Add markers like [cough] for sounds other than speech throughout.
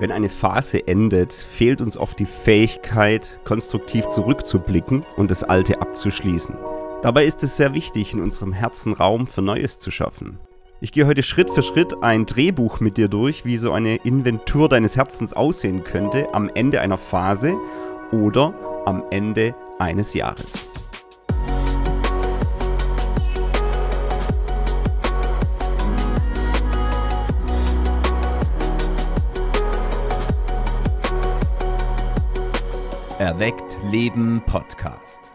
Wenn eine Phase endet, fehlt uns oft die Fähigkeit, konstruktiv zurückzublicken und das Alte abzuschließen. Dabei ist es sehr wichtig, in unserem Herzen Raum für Neues zu schaffen. Ich gehe heute Schritt für Schritt ein Drehbuch mit dir durch, wie so eine Inventur deines Herzens aussehen könnte am Ende einer Phase oder am Ende eines Jahres. Erweckt Leben Podcast.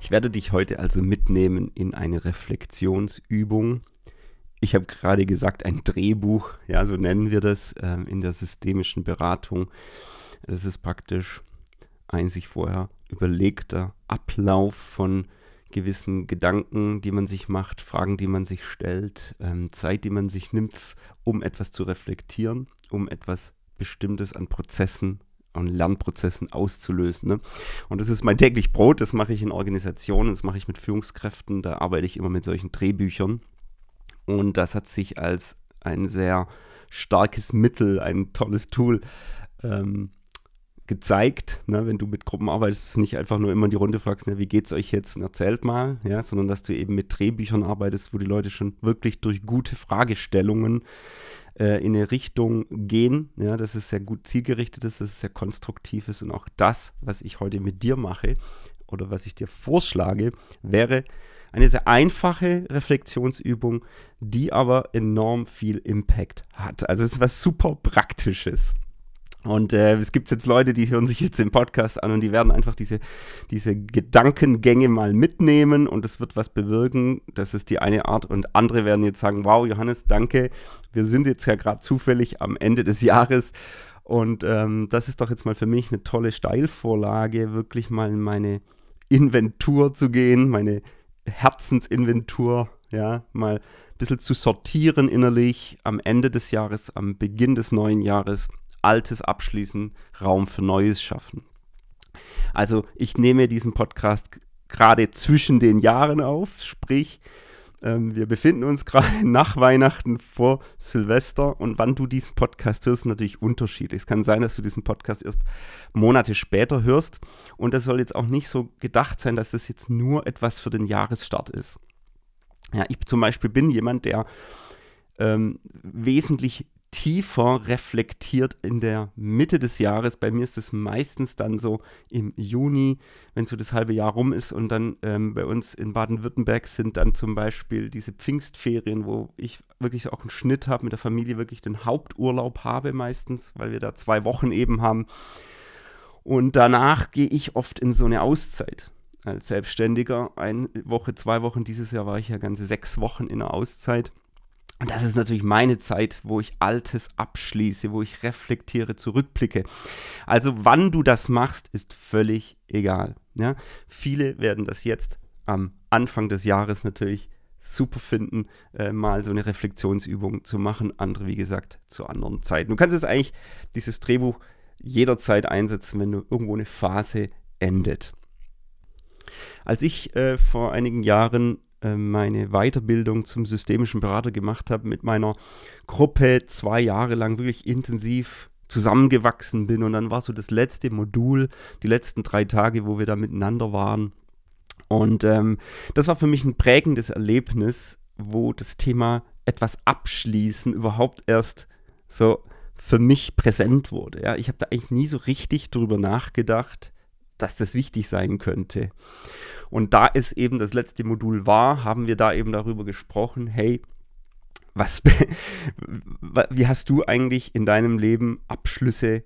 Ich werde dich heute also mitnehmen in eine Reflexionsübung. Ich habe gerade gesagt, ein Drehbuch, ja, so nennen wir das äh, in der systemischen Beratung. Das ist praktisch ein sich vorher überlegter Ablauf von gewissen Gedanken, die man sich macht, Fragen, die man sich stellt, ähm, Zeit, die man sich nimmt, um etwas zu reflektieren, um etwas Bestimmtes an Prozessen und Lernprozessen auszulösen. Ne? Und das ist mein täglich Brot, das mache ich in Organisationen, das mache ich mit Führungskräften, da arbeite ich immer mit solchen Drehbüchern. Und das hat sich als ein sehr starkes Mittel, ein tolles Tool ähm, gezeigt, ne, wenn du mit Gruppen arbeitest, nicht einfach nur immer in die Runde fragst, ne, wie geht's euch jetzt und erzählt mal, ja, sondern dass du eben mit Drehbüchern arbeitest, wo die Leute schon wirklich durch gute Fragestellungen äh, in eine Richtung gehen, ja, dass es sehr gut zielgerichtet ist, dass es sehr konstruktiv ist und auch das, was ich heute mit dir mache oder was ich dir vorschlage, wäre eine sehr einfache Reflexionsübung, die aber enorm viel Impact hat. Also es ist was super Praktisches. Und äh, es gibt jetzt Leute, die hören sich jetzt den Podcast an und die werden einfach diese, diese Gedankengänge mal mitnehmen und es wird was bewirken. Das ist die eine Art. Und andere werden jetzt sagen, wow, Johannes, danke. Wir sind jetzt ja gerade zufällig am Ende des Jahres. Und ähm, das ist doch jetzt mal für mich eine tolle Steilvorlage, wirklich mal in meine Inventur zu gehen, meine Herzensinventur, ja, mal ein bisschen zu sortieren innerlich am Ende des Jahres, am Beginn des neuen Jahres Altes abschließen, Raum für Neues schaffen. Also ich nehme diesen Podcast gerade zwischen den Jahren auf, sprich, ähm, wir befinden uns gerade [laughs] nach Weihnachten vor Silvester und wann du diesen Podcast hörst, natürlich unterschiedlich. Es kann sein, dass du diesen Podcast erst Monate später hörst und das soll jetzt auch nicht so gedacht sein, dass das jetzt nur etwas für den Jahresstart ist. Ja, ich zum Beispiel bin jemand, der ähm, wesentlich tiefer reflektiert in der Mitte des Jahres. Bei mir ist es meistens dann so im Juni, wenn so das halbe Jahr rum ist und dann ähm, bei uns in Baden-Württemberg sind dann zum Beispiel diese Pfingstferien, wo ich wirklich auch einen Schnitt habe mit der Familie, wirklich den Haupturlaub habe meistens, weil wir da zwei Wochen eben haben. Und danach gehe ich oft in so eine Auszeit als Selbstständiger. Eine Woche, zwei Wochen, dieses Jahr war ich ja ganze sechs Wochen in der Auszeit. Und das ist natürlich meine Zeit, wo ich Altes abschließe, wo ich reflektiere, zurückblicke. Also wann du das machst, ist völlig egal. Ja? Viele werden das jetzt am Anfang des Jahres natürlich super finden, äh, mal so eine Reflexionsübung zu machen. Andere, wie gesagt, zu anderen Zeiten. Du kannst es eigentlich, dieses Drehbuch, jederzeit einsetzen, wenn du irgendwo eine Phase endet. Als ich äh, vor einigen Jahren meine Weiterbildung zum systemischen Berater gemacht habe, mit meiner Gruppe zwei Jahre lang wirklich intensiv zusammengewachsen bin. Und dann war so das letzte Modul, die letzten drei Tage, wo wir da miteinander waren. Und ähm, das war für mich ein prägendes Erlebnis, wo das Thema etwas abschließen überhaupt erst so für mich präsent wurde. Ja, ich habe da eigentlich nie so richtig drüber nachgedacht, dass das wichtig sein könnte. Und da es eben das letzte Modul war, haben wir da eben darüber gesprochen, hey, was, [laughs] wie hast du eigentlich in deinem Leben Abschlüsse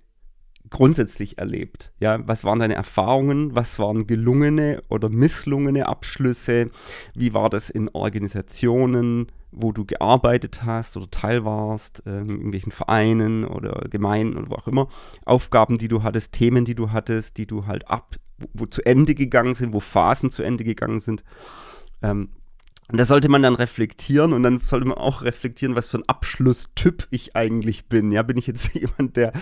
grundsätzlich erlebt? Ja, was waren deine Erfahrungen? Was waren gelungene oder misslungene Abschlüsse? Wie war das in Organisationen, wo du gearbeitet hast oder Teil warst, äh, in irgendwelchen Vereinen oder Gemeinden oder wo auch immer? Aufgaben, die du hattest, Themen, die du hattest, die du halt ab, wo, wo zu Ende gegangen sind, wo Phasen zu Ende gegangen sind. Ähm, und da sollte man dann reflektieren und dann sollte man auch reflektieren, was für ein Abschlusstyp ich eigentlich bin. Ja, bin ich jetzt [laughs] jemand, der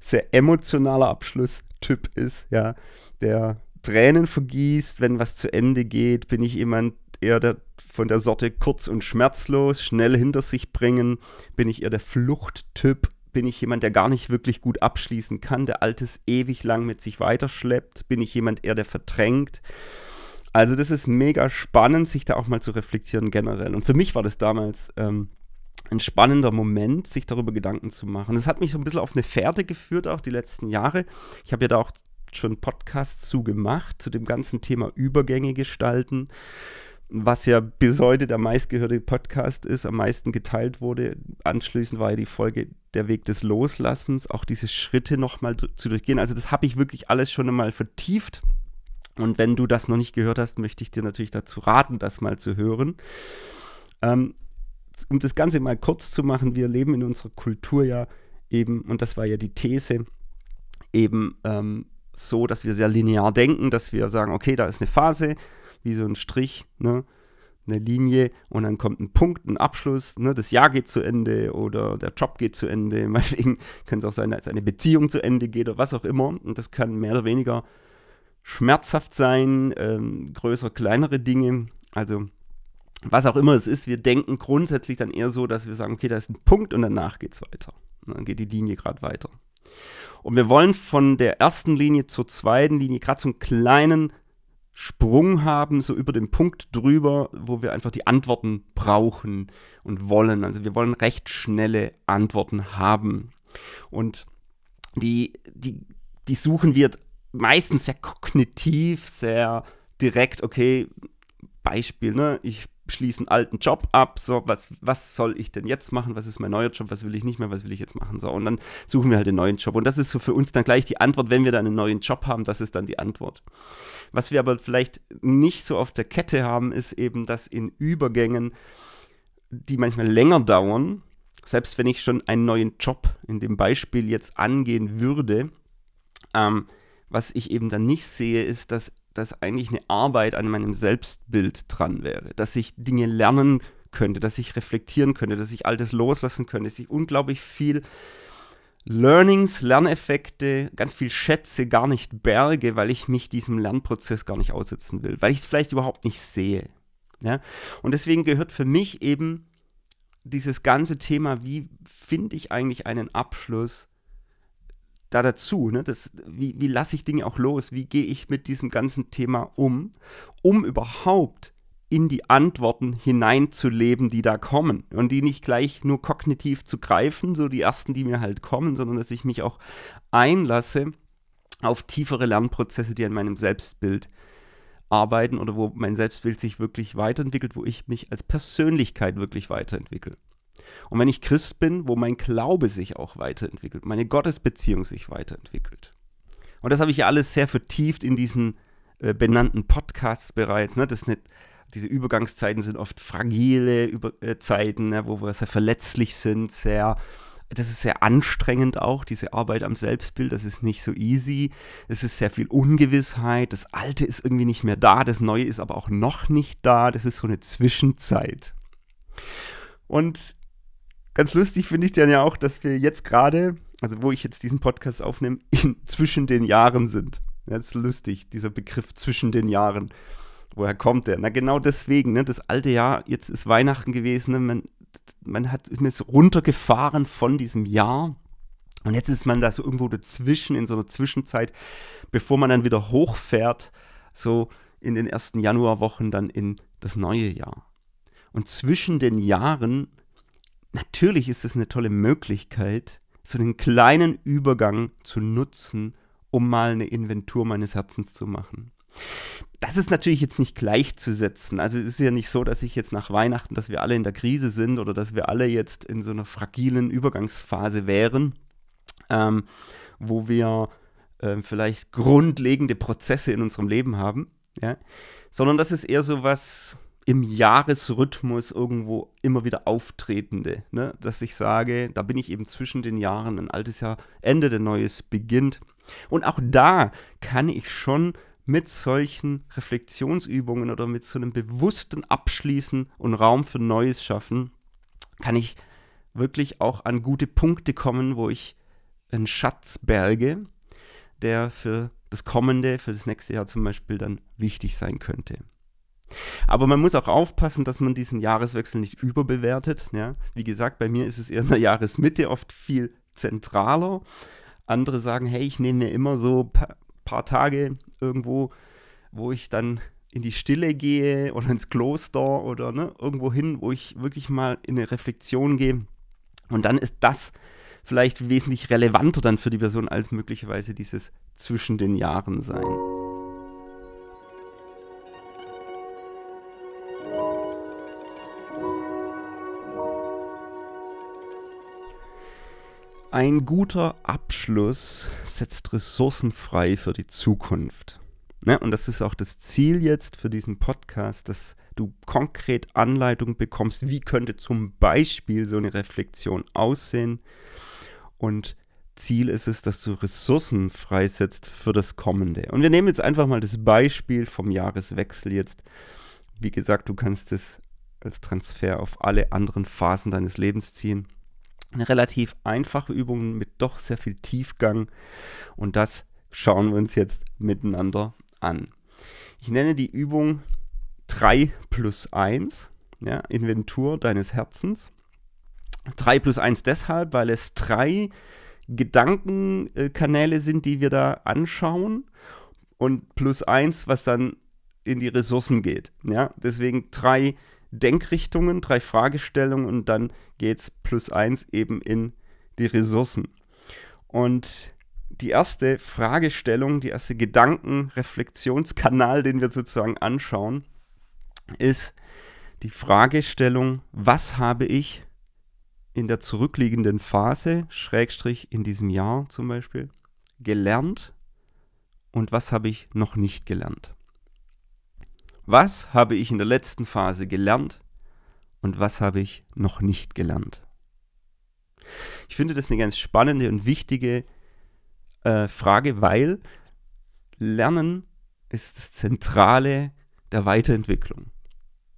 sehr emotionaler Abschlusstyp ist, ja, der Tränen vergießt, wenn was zu Ende geht? Bin ich jemand eher der, von der Sorte kurz und schmerzlos, schnell hinter sich bringen? Bin ich eher der Fluchttyp, Bin ich jemand, der gar nicht wirklich gut abschließen kann, der Altes ewig lang mit sich weiterschleppt? Bin ich jemand eher, der verdrängt? Also das ist mega spannend, sich da auch mal zu reflektieren generell. Und für mich war das damals ähm, ein spannender Moment, sich darüber Gedanken zu machen. Das hat mich so ein bisschen auf eine Fährte geführt, auch die letzten Jahre. Ich habe ja da auch schon Podcasts zu gemacht, zu dem ganzen Thema Übergänge gestalten, was ja bis heute der meistgehörte Podcast ist, am meisten geteilt wurde. Anschließend war ja die Folge Der Weg des Loslassens, auch diese Schritte nochmal zu durchgehen. Also das habe ich wirklich alles schon einmal vertieft. Und wenn du das noch nicht gehört hast, möchte ich dir natürlich dazu raten, das mal zu hören. Ähm, um das Ganze mal kurz zu machen, wir leben in unserer Kultur ja eben, und das war ja die These, eben ähm, so, dass wir sehr linear denken, dass wir sagen, okay, da ist eine Phase, wie so ein Strich, ne, eine Linie und dann kommt ein Punkt, ein Abschluss, ne, das Jahr geht zu Ende oder der Job geht zu Ende, [laughs] meinetwegen kann es auch sein, dass eine Beziehung zu Ende geht oder was auch immer und das kann mehr oder weniger schmerzhaft sein, ähm, größer, kleinere Dinge, also was auch immer es ist, wir denken grundsätzlich dann eher so, dass wir sagen, okay, da ist ein Punkt und danach geht es weiter. Dann geht die Linie gerade weiter. Und wir wollen von der ersten Linie zur zweiten Linie gerade so einen kleinen Sprung haben, so über den Punkt drüber, wo wir einfach die Antworten brauchen und wollen. Also wir wollen recht schnelle Antworten haben. Und die, die, die suchen wir meistens sehr kognitiv, sehr direkt, okay, Beispiel, ne? Ich schließe einen alten Job ab, so, was, was soll ich denn jetzt machen, was ist mein neuer Job, was will ich nicht mehr, was will ich jetzt machen, so, und dann suchen wir halt den neuen Job. Und das ist so für uns dann gleich die Antwort, wenn wir dann einen neuen Job haben, das ist dann die Antwort. Was wir aber vielleicht nicht so auf der Kette haben, ist eben, dass in Übergängen, die manchmal länger dauern, selbst wenn ich schon einen neuen Job in dem Beispiel jetzt angehen würde, ähm, was ich eben dann nicht sehe, ist, dass dass eigentlich eine Arbeit an meinem Selbstbild dran wäre, dass ich Dinge lernen könnte, dass ich reflektieren könnte, dass ich Altes loslassen könnte, dass ich unglaublich viel Learnings, Lerneffekte, ganz viel Schätze gar nicht berge, weil ich mich diesem Lernprozess gar nicht aussetzen will, weil ich es vielleicht überhaupt nicht sehe. Ja? Und deswegen gehört für mich eben dieses ganze Thema, wie finde ich eigentlich einen Abschluss, da dazu. Ne? Das, wie wie lasse ich Dinge auch los? Wie gehe ich mit diesem ganzen Thema um, um überhaupt in die Antworten hineinzuleben, die da kommen. Und die nicht gleich nur kognitiv zu greifen, so die ersten, die mir halt kommen, sondern dass ich mich auch einlasse auf tiefere Lernprozesse, die an meinem Selbstbild arbeiten oder wo mein Selbstbild sich wirklich weiterentwickelt, wo ich mich als Persönlichkeit wirklich weiterentwickle. Und wenn ich Christ bin, wo mein Glaube sich auch weiterentwickelt, meine Gottesbeziehung sich weiterentwickelt. Und das habe ich ja alles sehr vertieft in diesen äh, benannten Podcasts bereits. Ne? Das nicht, diese Übergangszeiten sind oft fragile Über äh, Zeiten, ne? wo wir sehr verletzlich sind, sehr das ist sehr anstrengend auch, diese Arbeit am Selbstbild. Das ist nicht so easy. Es ist sehr viel Ungewissheit. Das Alte ist irgendwie nicht mehr da. Das Neue ist aber auch noch nicht da. Das ist so eine Zwischenzeit. Und Ganz lustig finde ich dann ja auch, dass wir jetzt gerade, also wo ich jetzt diesen Podcast aufnehme, [laughs] zwischen den Jahren sind. Das ist lustig, dieser Begriff zwischen den Jahren. Woher kommt der? Na, genau deswegen, ne? Das alte Jahr, jetzt ist Weihnachten gewesen, ne? man, man hat ist runtergefahren von diesem Jahr. Und jetzt ist man da so irgendwo dazwischen, in so einer Zwischenzeit, bevor man dann wieder hochfährt, so in den ersten Januarwochen dann in das neue Jahr. Und zwischen den Jahren natürlich ist es eine tolle Möglichkeit, so einen kleinen Übergang zu nutzen, um mal eine Inventur meines Herzens zu machen. Das ist natürlich jetzt nicht gleichzusetzen. Also es ist ja nicht so, dass ich jetzt nach Weihnachten, dass wir alle in der Krise sind oder dass wir alle jetzt in so einer fragilen Übergangsphase wären, ähm, wo wir äh, vielleicht grundlegende Prozesse in unserem Leben haben, ja? sondern das ist eher so was, im Jahresrhythmus irgendwo immer wieder auftretende. Ne? Dass ich sage, da bin ich eben zwischen den Jahren, ein altes Jahr Ende, der neues beginnt. Und auch da kann ich schon mit solchen Reflexionsübungen oder mit so einem bewussten Abschließen und Raum für Neues schaffen, kann ich wirklich auch an gute Punkte kommen, wo ich einen Schatz berge, der für das kommende, für das nächste Jahr zum Beispiel dann wichtig sein könnte. Aber man muss auch aufpassen, dass man diesen Jahreswechsel nicht überbewertet. Ja? Wie gesagt, bei mir ist es eher in der Jahresmitte oft viel zentraler. Andere sagen, hey, ich nehme mir immer so ein paar, paar Tage irgendwo, wo ich dann in die Stille gehe oder ins Kloster oder ne, irgendwo hin, wo ich wirklich mal in eine Reflexion gehe. Und dann ist das vielleicht wesentlich relevanter dann für die Person als möglicherweise dieses zwischen den Jahren sein. Ein guter Abschluss setzt Ressourcen frei für die Zukunft. Ne? Und das ist auch das Ziel jetzt für diesen Podcast, dass du konkret Anleitung bekommst, wie könnte zum Beispiel so eine Reflexion aussehen. Und Ziel ist es, dass du Ressourcen freisetzt für das Kommende. Und wir nehmen jetzt einfach mal das Beispiel vom Jahreswechsel jetzt. Wie gesagt, du kannst es als Transfer auf alle anderen Phasen deines Lebens ziehen. Eine relativ einfache Übung mit doch sehr viel Tiefgang. Und das schauen wir uns jetzt miteinander an. Ich nenne die Übung 3 plus 1, ja, Inventur deines Herzens. 3 plus 1 deshalb, weil es drei Gedankenkanäle sind, die wir da anschauen und plus 1, was dann in die Ressourcen geht. Ja, deswegen drei Denkrichtungen, drei Fragestellungen und dann geht es plus 1 eben in die Ressourcen. Und die erste Fragestellung, die erste Gedankenreflexionskanal, den wir sozusagen anschauen, ist die Fragestellung, was habe ich in der zurückliegenden Phase, Schrägstrich in diesem Jahr zum Beispiel, gelernt und was habe ich noch nicht gelernt? Was habe ich in der letzten Phase gelernt und was habe ich noch nicht gelernt? Ich finde das eine ganz spannende und wichtige äh, Frage, weil Lernen ist das Zentrale der Weiterentwicklung.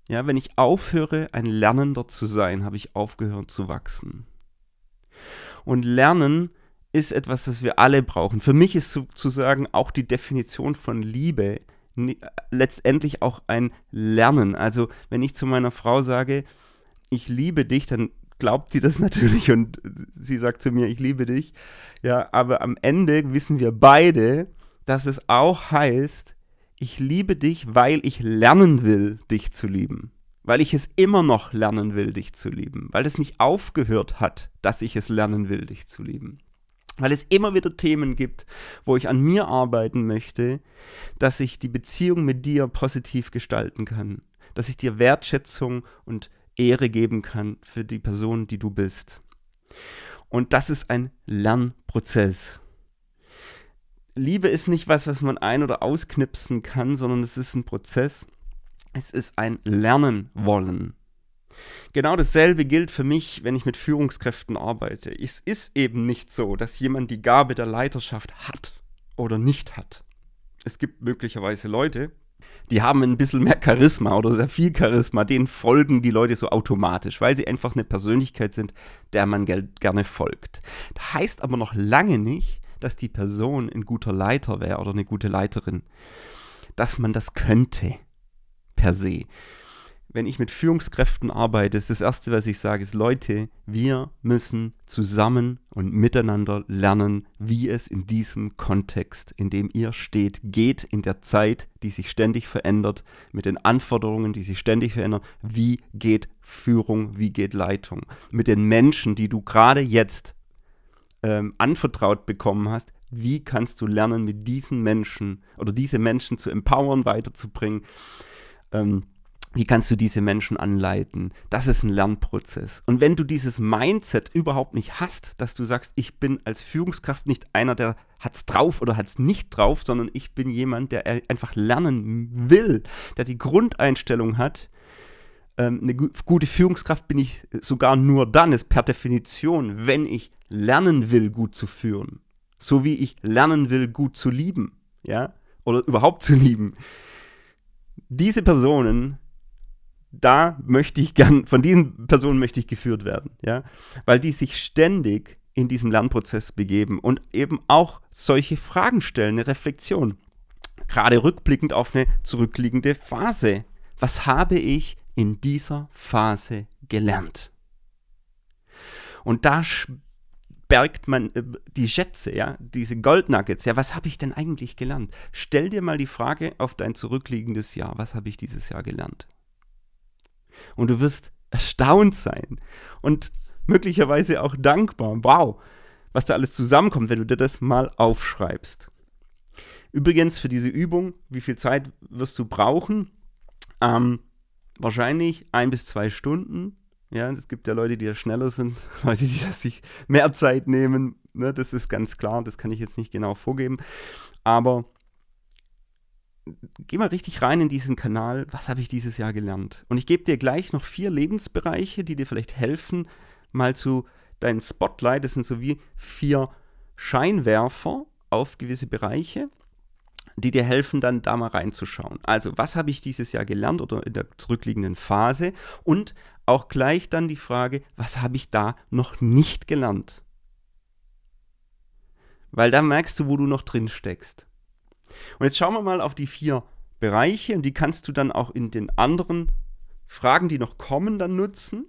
Ja, wenn ich aufhöre, ein Lernender zu sein, habe ich aufgehört zu wachsen. Und Lernen ist etwas, das wir alle brauchen. Für mich ist sozusagen auch die Definition von Liebe letztendlich auch ein Lernen. Also wenn ich zu meiner Frau sage, ich liebe dich, dann glaubt sie das [laughs] natürlich und sie sagt zu mir, ich liebe dich. Ja, aber am Ende wissen wir beide, dass es auch heißt, ich liebe dich, weil ich lernen will, dich zu lieben. Weil ich es immer noch lernen will, dich zu lieben. Weil es nicht aufgehört hat, dass ich es lernen will, dich zu lieben. Weil es immer wieder Themen gibt, wo ich an mir arbeiten möchte, dass ich die Beziehung mit dir positiv gestalten kann. Dass ich dir Wertschätzung und Ehre geben kann für die Person, die du bist. Und das ist ein Lernprozess. Liebe ist nicht was, was man ein- oder ausknipsen kann, sondern es ist ein Prozess. Es ist ein Lernen wollen. Genau dasselbe gilt für mich, wenn ich mit Führungskräften arbeite. Es ist eben nicht so, dass jemand die Gabe der Leiterschaft hat oder nicht hat. Es gibt möglicherweise Leute, die haben ein bisschen mehr Charisma oder sehr viel Charisma, denen folgen die Leute so automatisch, weil sie einfach eine Persönlichkeit sind, der man gerne folgt. Das heißt aber noch lange nicht, dass die Person ein guter Leiter wäre oder eine gute Leiterin. Dass man das könnte, per se wenn ich mit Führungskräften arbeite, ist das Erste, was ich sage, ist, Leute, wir müssen zusammen und miteinander lernen, wie es in diesem Kontext, in dem ihr steht, geht, in der Zeit, die sich ständig verändert, mit den Anforderungen, die sich ständig verändern. Wie geht Führung, wie geht Leitung? Mit den Menschen, die du gerade jetzt ähm, anvertraut bekommen hast, wie kannst du lernen, mit diesen Menschen oder diese Menschen zu empowern, weiterzubringen? Ähm, wie kannst du diese Menschen anleiten? Das ist ein Lernprozess. Und wenn du dieses Mindset überhaupt nicht hast, dass du sagst, ich bin als Führungskraft nicht einer, der hat es drauf oder hat es nicht drauf, sondern ich bin jemand, der einfach lernen will, der die Grundeinstellung hat, ähm, eine gute Führungskraft bin ich sogar nur dann, ist per Definition, wenn ich lernen will, gut zu führen. So wie ich lernen will, gut zu lieben. Ja? Oder überhaupt zu lieben. Diese Personen da möchte ich gern, von diesen Personen möchte ich geführt werden, ja, weil die sich ständig in diesem Lernprozess begeben und eben auch solche Fragen stellen, eine Reflexion. Gerade rückblickend auf eine zurückliegende Phase. Was habe ich in dieser Phase gelernt? Und da bergt man äh, die Schätze, ja, diese Goldnuggets. Ja, was habe ich denn eigentlich gelernt? Stell dir mal die Frage auf dein zurückliegendes Jahr, was habe ich dieses Jahr gelernt? Und du wirst erstaunt sein und möglicherweise auch dankbar. Wow, was da alles zusammenkommt, wenn du dir das mal aufschreibst. Übrigens für diese Übung, wie viel Zeit wirst du brauchen? Ähm, wahrscheinlich ein bis zwei Stunden. Ja, es gibt ja Leute, die da schneller sind, [laughs] Leute, die sich mehr Zeit nehmen. Ne, das ist ganz klar, das kann ich jetzt nicht genau vorgeben. Aber geh mal richtig rein in diesen Kanal. Was habe ich dieses Jahr gelernt? Und ich gebe dir gleich noch vier Lebensbereiche, die dir vielleicht helfen, mal zu deinen Spotlight. Das sind so wie vier Scheinwerfer auf gewisse Bereiche die dir helfen, dann da mal reinzuschauen. Also, was habe ich dieses Jahr gelernt oder in der zurückliegenden Phase? Und auch gleich dann die Frage, was habe ich da noch nicht gelernt? Weil da merkst du, wo du noch drin steckst. Und jetzt schauen wir mal auf die vier Bereiche und die kannst du dann auch in den anderen Fragen, die noch kommen, dann nutzen.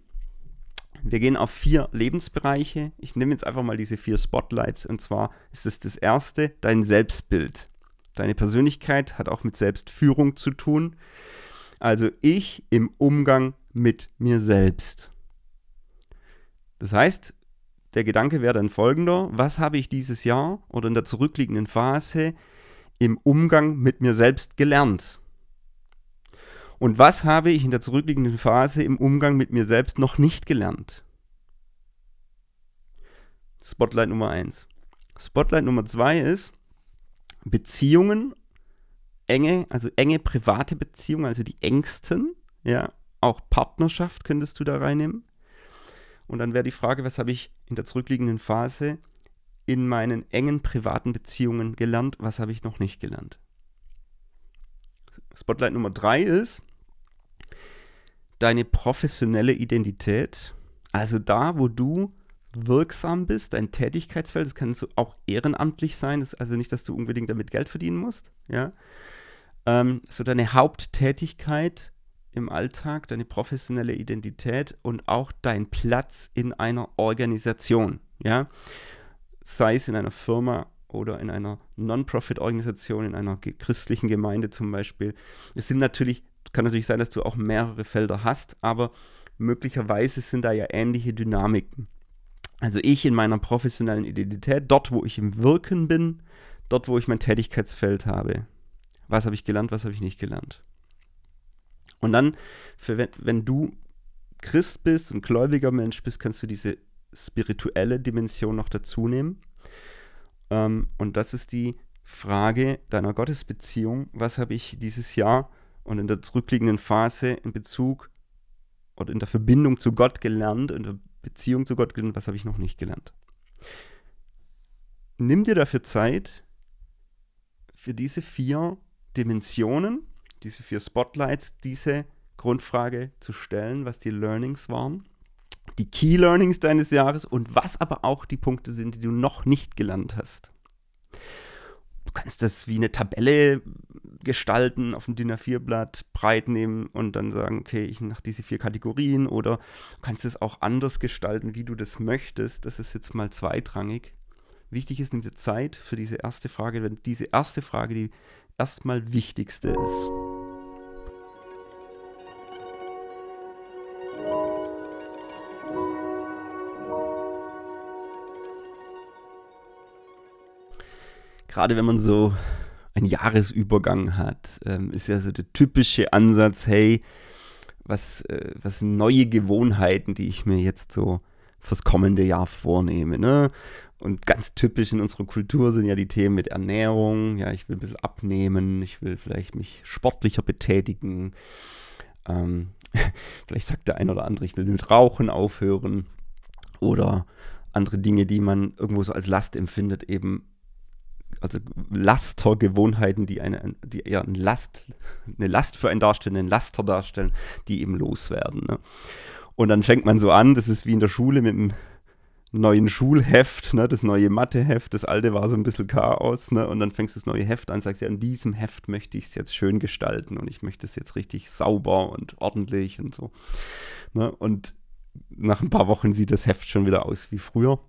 Wir gehen auf vier Lebensbereiche. Ich nehme jetzt einfach mal diese vier Spotlights und zwar ist es das erste, dein Selbstbild. Deine Persönlichkeit hat auch mit Selbstführung zu tun. Also ich im Umgang mit mir selbst. Das heißt, der Gedanke wäre dann folgender, was habe ich dieses Jahr oder in der zurückliegenden Phase im Umgang mit mir selbst gelernt? Und was habe ich in der zurückliegenden Phase im Umgang mit mir selbst noch nicht gelernt? Spotlight Nummer 1. Spotlight Nummer 2 ist, Beziehungen, enge, also enge private Beziehungen, also die engsten, ja, auch Partnerschaft könntest du da reinnehmen. Und dann wäre die Frage, was habe ich in der zurückliegenden Phase in meinen engen privaten Beziehungen gelernt, was habe ich noch nicht gelernt. Spotlight Nummer drei ist deine professionelle Identität, also da, wo du wirksam bist, dein Tätigkeitsfeld, das kann so auch ehrenamtlich sein, das ist also nicht, dass du unbedingt damit Geld verdienen musst, ja. Ähm, so deine Haupttätigkeit im Alltag, deine professionelle Identität und auch dein Platz in einer Organisation, ja. Sei es in einer Firma oder in einer Non-Profit-Organisation, in einer christlichen Gemeinde zum Beispiel. Es sind natürlich, kann natürlich sein, dass du auch mehrere Felder hast, aber möglicherweise sind da ja ähnliche Dynamiken. Also ich in meiner professionellen Identität, dort, wo ich im Wirken bin, dort, wo ich mein Tätigkeitsfeld habe. Was habe ich gelernt, was habe ich nicht gelernt? Und dann, wenn, wenn du Christ bist und gläubiger Mensch bist, kannst du diese spirituelle Dimension noch dazu nehmen. Ähm, und das ist die Frage deiner Gottesbeziehung. Was habe ich dieses Jahr und in der zurückliegenden Phase in Bezug oder in der Verbindung zu Gott gelernt, in der Beziehung zu Gott gelernt, was habe ich noch nicht gelernt. Nimm dir dafür Zeit, für diese vier Dimensionen, diese vier Spotlights, diese Grundfrage zu stellen, was die Learnings waren, die Key Learnings deines Jahres und was aber auch die Punkte sind, die du noch nicht gelernt hast. Du kannst das wie eine Tabelle gestalten, auf dem DIN A4-Blatt breit nehmen und dann sagen, okay, ich nach diese vier Kategorien oder du kannst es auch anders gestalten, wie du das möchtest. Das ist jetzt mal zweitrangig. Wichtig ist, nimm dir Zeit für diese erste Frage, wenn diese erste Frage die erstmal wichtigste ist. Gerade wenn man so einen Jahresübergang hat, ähm, ist ja so der typische Ansatz, hey, was, äh, was neue Gewohnheiten, die ich mir jetzt so fürs kommende Jahr vornehme. Ne? Und ganz typisch in unserer Kultur sind ja die Themen mit Ernährung. Ja, ich will ein bisschen abnehmen, ich will vielleicht mich sportlicher betätigen. Ähm, [laughs] vielleicht sagt der eine oder andere, ich will mit Rauchen aufhören. Oder andere Dinge, die man irgendwo so als Last empfindet, eben also Lastergewohnheiten, die eine, die eher eine Last, eine Last für einen darstellen, einen Laster darstellen, die eben loswerden. Ne? Und dann fängt man so an, das ist wie in der Schule mit dem neuen Schulheft, ne, das neue Matheheft, das alte war so ein bisschen Chaos, ne, und dann fängst du das neue Heft an, sagst ja, in diesem Heft möchte ich es jetzt schön gestalten und ich möchte es jetzt richtig sauber und ordentlich und so. Ne, und nach ein paar Wochen sieht das Heft schon wieder aus wie früher.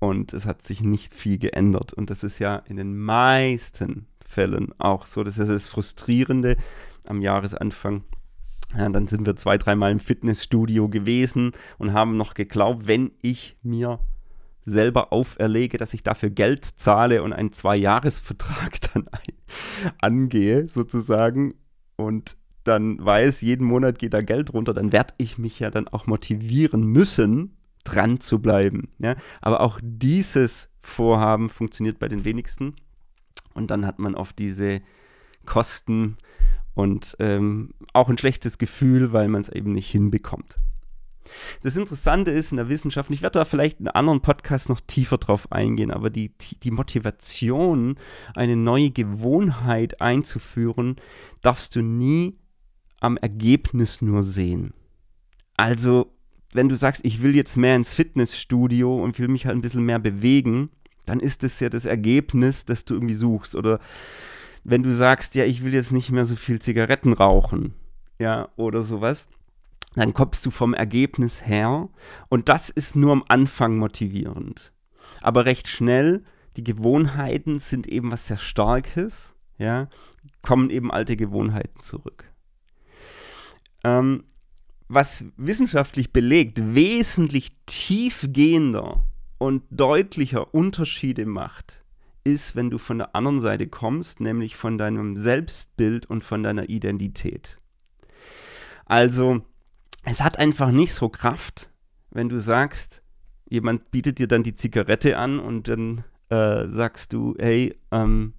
Und es hat sich nicht viel geändert. Und das ist ja in den meisten Fällen auch so. Das ist das Frustrierende am Jahresanfang. Ja, dann sind wir zwei, dreimal im Fitnessstudio gewesen und haben noch geglaubt, wenn ich mir selber auferlege, dass ich dafür Geld zahle und einen Zwei-Jahres-Vertrag [laughs] dann angehe, sozusagen, und dann weiß, jeden Monat geht da Geld runter, dann werde ich mich ja dann auch motivieren müssen, dran zu bleiben. Ja? Aber auch dieses Vorhaben funktioniert bei den wenigsten. Und dann hat man oft diese Kosten und ähm, auch ein schlechtes Gefühl, weil man es eben nicht hinbekommt. Das Interessante ist in der Wissenschaft, ich werde da vielleicht in einem anderen Podcast noch tiefer drauf eingehen, aber die, die Motivation, eine neue Gewohnheit einzuführen, darfst du nie am Ergebnis nur sehen. Also, wenn du sagst, ich will jetzt mehr ins Fitnessstudio und will mich halt ein bisschen mehr bewegen, dann ist das ja das Ergebnis, das du irgendwie suchst. Oder wenn du sagst, ja, ich will jetzt nicht mehr so viel Zigaretten rauchen, ja, oder sowas, dann kommst du vom Ergebnis her und das ist nur am Anfang motivierend. Aber recht schnell, die Gewohnheiten sind eben was sehr Starkes, ja, kommen eben alte Gewohnheiten zurück. Ähm, was wissenschaftlich belegt, wesentlich tiefgehender und deutlicher Unterschiede macht, ist, wenn du von der anderen Seite kommst, nämlich von deinem Selbstbild und von deiner Identität. Also, es hat einfach nicht so Kraft, wenn du sagst, jemand bietet dir dann die Zigarette an und dann äh, sagst du, hey, ähm,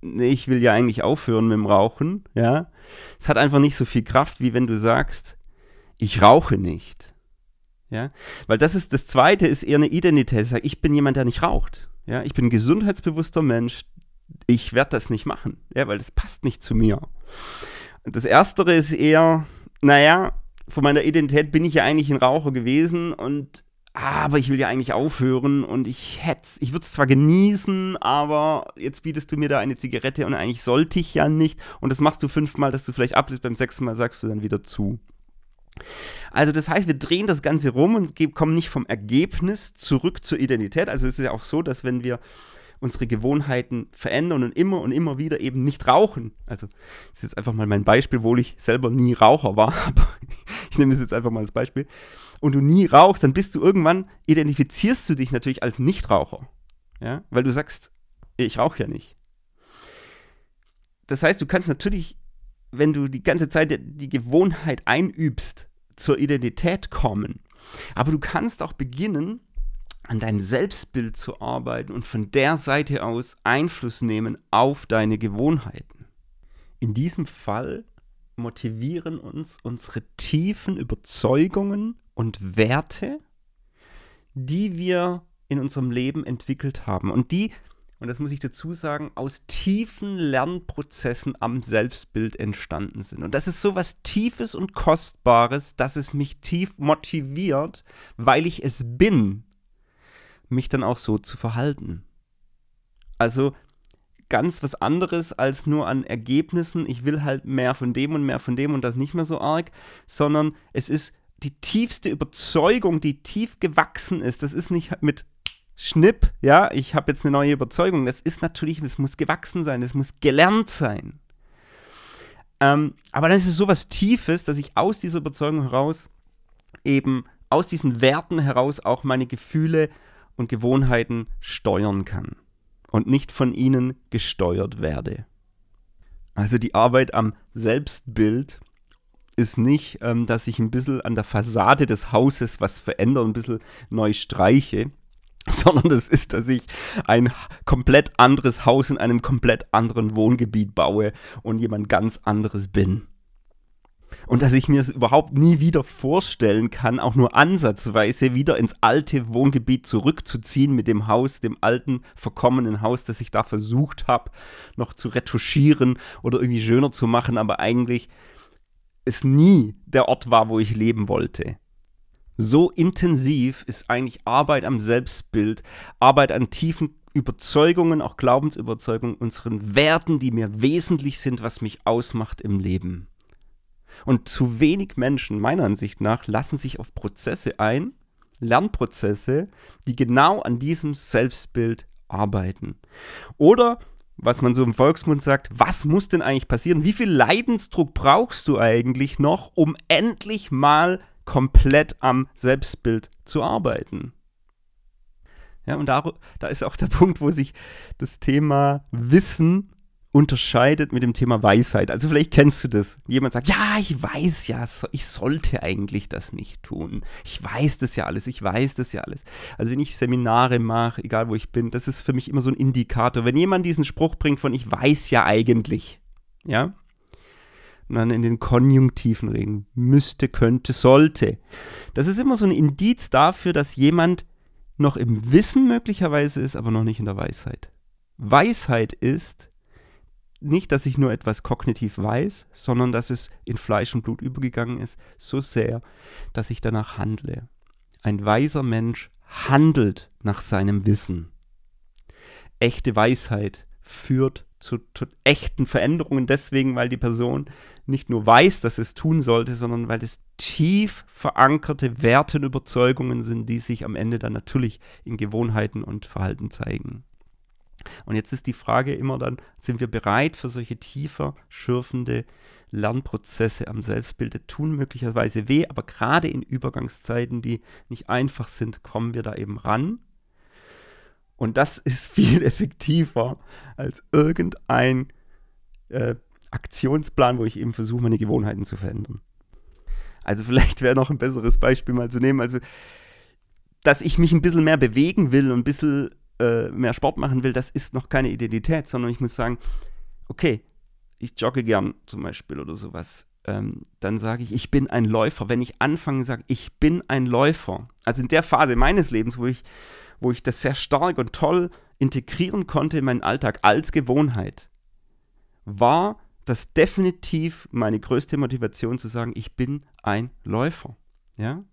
ich will ja eigentlich aufhören mit dem Rauchen, ja. Es hat einfach nicht so viel Kraft, wie wenn du sagst, ich rauche nicht. Ja, weil das ist das zweite ist eher eine Identität. Ich bin jemand, der nicht raucht. Ja, ich bin ein gesundheitsbewusster Mensch. Ich werde das nicht machen, ja, weil das passt nicht zu mir. Das erstere ist eher, naja, von meiner Identität bin ich ja eigentlich ein Raucher gewesen und aber ich will ja eigentlich aufhören und ich hätte ich würde es zwar genießen, aber jetzt bietest du mir da eine Zigarette und eigentlich sollte ich ja nicht und das machst du fünfmal, dass du vielleicht ablässt, beim sechsten Mal sagst du dann wieder zu. Also das heißt, wir drehen das Ganze rum und kommen nicht vom Ergebnis zurück zur Identität. Also es ist ja auch so, dass wenn wir unsere Gewohnheiten verändern und immer und immer wieder eben nicht rauchen. Also das ist jetzt einfach mal mein Beispiel, obwohl ich selber nie Raucher war, [laughs] aber ich nehme das jetzt einfach mal als Beispiel. Und du nie rauchst, dann bist du irgendwann, identifizierst du dich natürlich als Nichtraucher. Ja, weil du sagst, ich rauche ja nicht. Das heißt, du kannst natürlich, wenn du die ganze Zeit die Gewohnheit einübst, zur Identität kommen. Aber du kannst auch beginnen, an deinem Selbstbild zu arbeiten und von der Seite aus Einfluss nehmen auf deine Gewohnheiten. In diesem Fall motivieren uns unsere tiefen Überzeugungen und Werte, die wir in unserem Leben entwickelt haben und die und das muss ich dazu sagen, aus tiefen Lernprozessen am Selbstbild entstanden sind. Und das ist so was Tiefes und Kostbares, dass es mich tief motiviert, weil ich es bin, mich dann auch so zu verhalten. Also ganz was anderes als nur an Ergebnissen, ich will halt mehr von dem und mehr von dem und das nicht mehr so arg, sondern es ist die tiefste Überzeugung, die tief gewachsen ist. Das ist nicht mit Schnipp, ja, ich habe jetzt eine neue Überzeugung. Das ist natürlich, es muss gewachsen sein, es muss gelernt sein. Ähm, aber dann ist es so was Tiefes, dass ich aus dieser Überzeugung heraus eben aus diesen Werten heraus auch meine Gefühle und Gewohnheiten steuern kann und nicht von ihnen gesteuert werde. Also die Arbeit am Selbstbild ist nicht, ähm, dass ich ein bisschen an der Fassade des Hauses was verändere, ein bisschen neu streiche, [laughs] sondern es ist, dass ich ein komplett anderes Haus in einem komplett anderen Wohngebiet baue und jemand ganz anderes bin. Und dass ich mir es überhaupt nie wieder vorstellen kann, auch nur ansatzweise wieder ins alte Wohngebiet zurückzuziehen mit dem Haus, dem alten, verkommenen Haus, das ich da versucht habe, noch zu retuschieren oder irgendwie schöner zu machen, aber eigentlich es nie der Ort war, wo ich leben wollte so intensiv ist eigentlich Arbeit am Selbstbild, Arbeit an tiefen Überzeugungen, auch Glaubensüberzeugungen, unseren Werten, die mir wesentlich sind, was mich ausmacht im Leben. Und zu wenig Menschen, meiner Ansicht nach, lassen sich auf Prozesse ein, Lernprozesse, die genau an diesem Selbstbild arbeiten. Oder was man so im Volksmund sagt, was muss denn eigentlich passieren? Wie viel Leidensdruck brauchst du eigentlich noch, um endlich mal komplett am Selbstbild zu arbeiten? Ja, und da, da ist auch der [laughs] Punkt, wo sich das Thema Wissen unterscheidet mit dem Thema Weisheit. Also vielleicht kennst du das. Jemand sagt, ja, ich weiß ja, ich sollte eigentlich das nicht tun. Ich weiß das ja alles, ich weiß das ja alles. Also wenn ich Seminare mache, egal wo ich bin, das ist für mich immer so ein Indikator. Wenn jemand diesen Spruch bringt von ich weiß ja eigentlich, ja, und dann in den Konjunktiven reden, müsste, könnte, sollte. Das ist immer so ein Indiz dafür, dass jemand noch im Wissen möglicherweise ist, aber noch nicht in der Weisheit. Weisheit ist, nicht, dass ich nur etwas kognitiv weiß, sondern dass es in Fleisch und Blut übergegangen ist, so sehr, dass ich danach handle. Ein weiser Mensch handelt nach seinem Wissen. Echte Weisheit führt zu, zu, echten Veränderungen deswegen, weil die Person nicht nur weiß, dass es tun sollte, sondern weil es tief verankerte Werte und Überzeugungen sind, die sich am Ende dann natürlich in Gewohnheiten und Verhalten zeigen. Und jetzt ist die Frage immer dann, sind wir bereit für solche tiefer schürfende Lernprozesse am Selbstbild? Die tun möglicherweise weh, aber gerade in Übergangszeiten, die nicht einfach sind, kommen wir da eben ran. Und das ist [laughs] viel effektiver als irgendein äh, Aktionsplan, wo ich eben versuche, meine Gewohnheiten zu verändern. Also vielleicht wäre noch ein besseres Beispiel mal zu nehmen. Also, dass ich mich ein bisschen mehr bewegen will und ein bisschen äh, mehr Sport machen will, das ist noch keine Identität, sondern ich muss sagen, okay, ich jogge gern zum Beispiel oder sowas. Ähm, dann sage ich, ich bin ein Läufer. Wenn ich anfange sage, ich bin ein Läufer, also in der Phase meines Lebens, wo ich, wo ich das sehr stark und toll integrieren konnte in meinen Alltag als Gewohnheit, war das definitiv meine größte Motivation zu sagen, ich bin ein Läufer. Ja?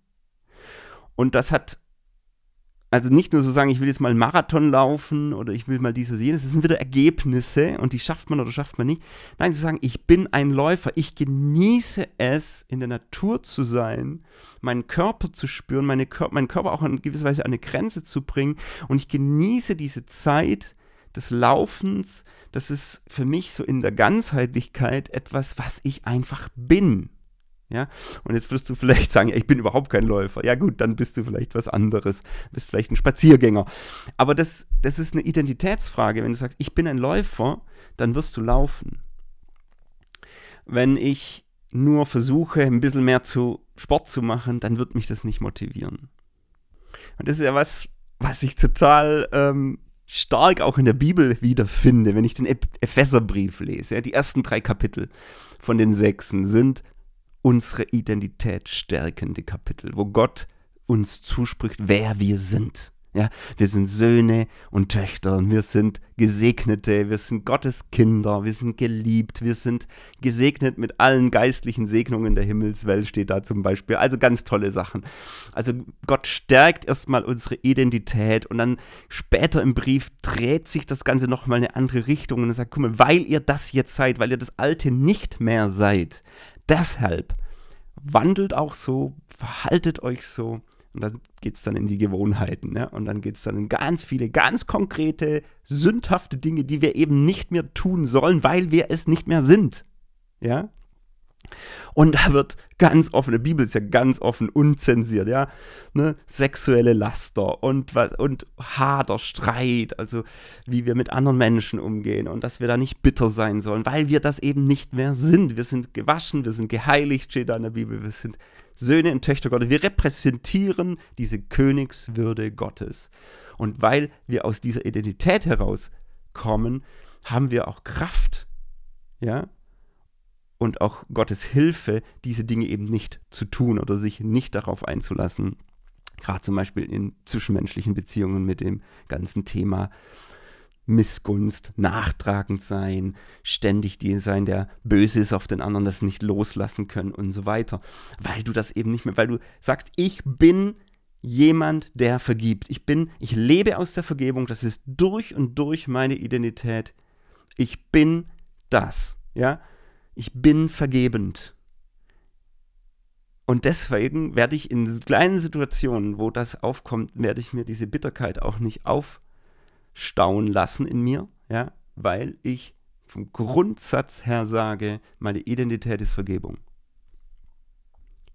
Und das hat also nicht nur so sagen, ich will jetzt mal einen Marathon laufen oder ich will mal dies oder jenes. Das sind wieder Ergebnisse und die schafft man oder schafft man nicht. Nein, zu sagen, ich bin ein Läufer. Ich genieße es, in der Natur zu sein, meinen Körper zu spüren, meine Kör meinen Körper auch in gewisser Weise an eine Grenze zu bringen. Und ich genieße diese Zeit des Laufens. Das ist für mich so in der Ganzheitlichkeit etwas, was ich einfach bin. Ja? Und jetzt wirst du vielleicht sagen, ich bin überhaupt kein Läufer. Ja gut, dann bist du vielleicht was anderes, bist vielleicht ein Spaziergänger. Aber das, das ist eine Identitätsfrage. Wenn du sagst, ich bin ein Läufer, dann wirst du laufen. Wenn ich nur versuche, ein bisschen mehr zu Sport zu machen, dann wird mich das nicht motivieren. Und das ist ja was, was ich total ähm, stark auch in der Bibel wiederfinde, wenn ich den Epheserbrief lese. Ja, die ersten drei Kapitel von den sechsen sind unsere Identität stärkende Kapitel, wo Gott uns zuspricht, wer wir sind. Ja, wir sind Söhne und Töchter und wir sind Gesegnete, wir sind Gottes Kinder, wir sind geliebt, wir sind gesegnet mit allen geistlichen Segnungen der Himmelswelt, steht da zum Beispiel. Also ganz tolle Sachen. Also Gott stärkt erstmal unsere Identität und dann später im Brief dreht sich das Ganze nochmal in eine andere Richtung und sagt, guck mal, weil ihr das jetzt seid, weil ihr das Alte nicht mehr seid, deshalb wandelt auch so, verhaltet euch so. Und dann geht es dann in die Gewohnheiten. Ne? Und dann geht es dann in ganz viele, ganz konkrete, sündhafte Dinge, die wir eben nicht mehr tun sollen, weil wir es nicht mehr sind. Ja? Und da wird ganz offen, die Bibel ist ja ganz offen, unzensiert, ja, ne? sexuelle Laster und, und harter Streit, also wie wir mit anderen Menschen umgehen und dass wir da nicht bitter sein sollen, weil wir das eben nicht mehr sind. Wir sind gewaschen, wir sind geheiligt, steht da in der Bibel, wir sind Söhne und Töchter Gottes, wir repräsentieren diese Königswürde Gottes. Und weil wir aus dieser Identität herauskommen, haben wir auch Kraft, ja, und auch Gottes Hilfe, diese Dinge eben nicht zu tun oder sich nicht darauf einzulassen. Gerade zum Beispiel in zwischenmenschlichen Beziehungen mit dem ganzen Thema Missgunst, nachtragend sein, ständig die sein, der böse ist auf den anderen, das nicht loslassen können und so weiter. Weil du das eben nicht mehr, weil du sagst, ich bin jemand, der vergibt. Ich bin, ich lebe aus der Vergebung, das ist durch und durch meine Identität. Ich bin das, ja? Ich bin vergebend. Und deswegen werde ich in kleinen Situationen, wo das aufkommt, werde ich mir diese Bitterkeit auch nicht aufstauen lassen in mir, ja, weil ich vom Grundsatz her sage, meine Identität ist Vergebung.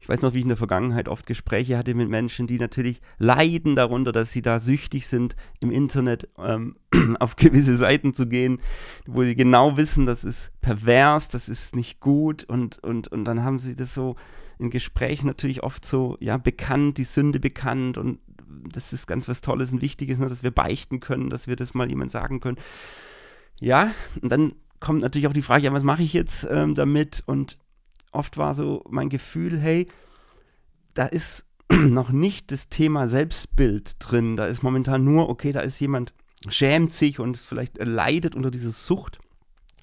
Ich weiß noch, wie ich in der Vergangenheit oft Gespräche hatte mit Menschen, die natürlich leiden darunter, dass sie da süchtig sind, im Internet ähm, [clears throat] auf gewisse Seiten zu gehen, wo sie genau wissen, das ist pervers, das ist nicht gut und, und, und dann haben sie das so in Gesprächen natürlich oft so, ja, bekannt, die Sünde bekannt und das ist ganz was Tolles und Wichtiges, ne, dass wir beichten können, dass wir das mal jemand sagen können. Ja, und dann kommt natürlich auch die Frage, ja, was mache ich jetzt ähm, damit? Und oft war so mein Gefühl, hey, da ist [clears throat] noch nicht das Thema Selbstbild drin. Da ist momentan nur, okay, da ist jemand, schämt sich und vielleicht leidet unter dieser Sucht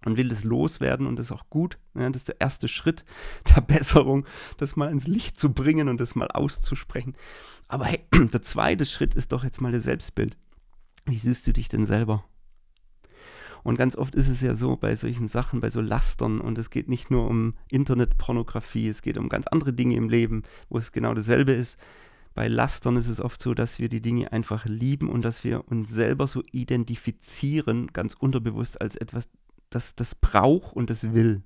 und will das loswerden und das ist auch gut. Ja, das ist der erste Schritt [laughs] der Besserung, das mal ins Licht zu bringen und das mal auszusprechen. Aber hey, [clears throat] der zweite Schritt ist doch jetzt mal das Selbstbild. Wie siehst du dich denn selber? Und ganz oft ist es ja so bei solchen Sachen, bei so Lastern, und es geht nicht nur um Internetpornografie, es geht um ganz andere Dinge im Leben, wo es genau dasselbe ist. Bei Lastern ist es oft so, dass wir die Dinge einfach lieben und dass wir uns selber so identifizieren, ganz unterbewusst, als etwas, das das braucht und das will.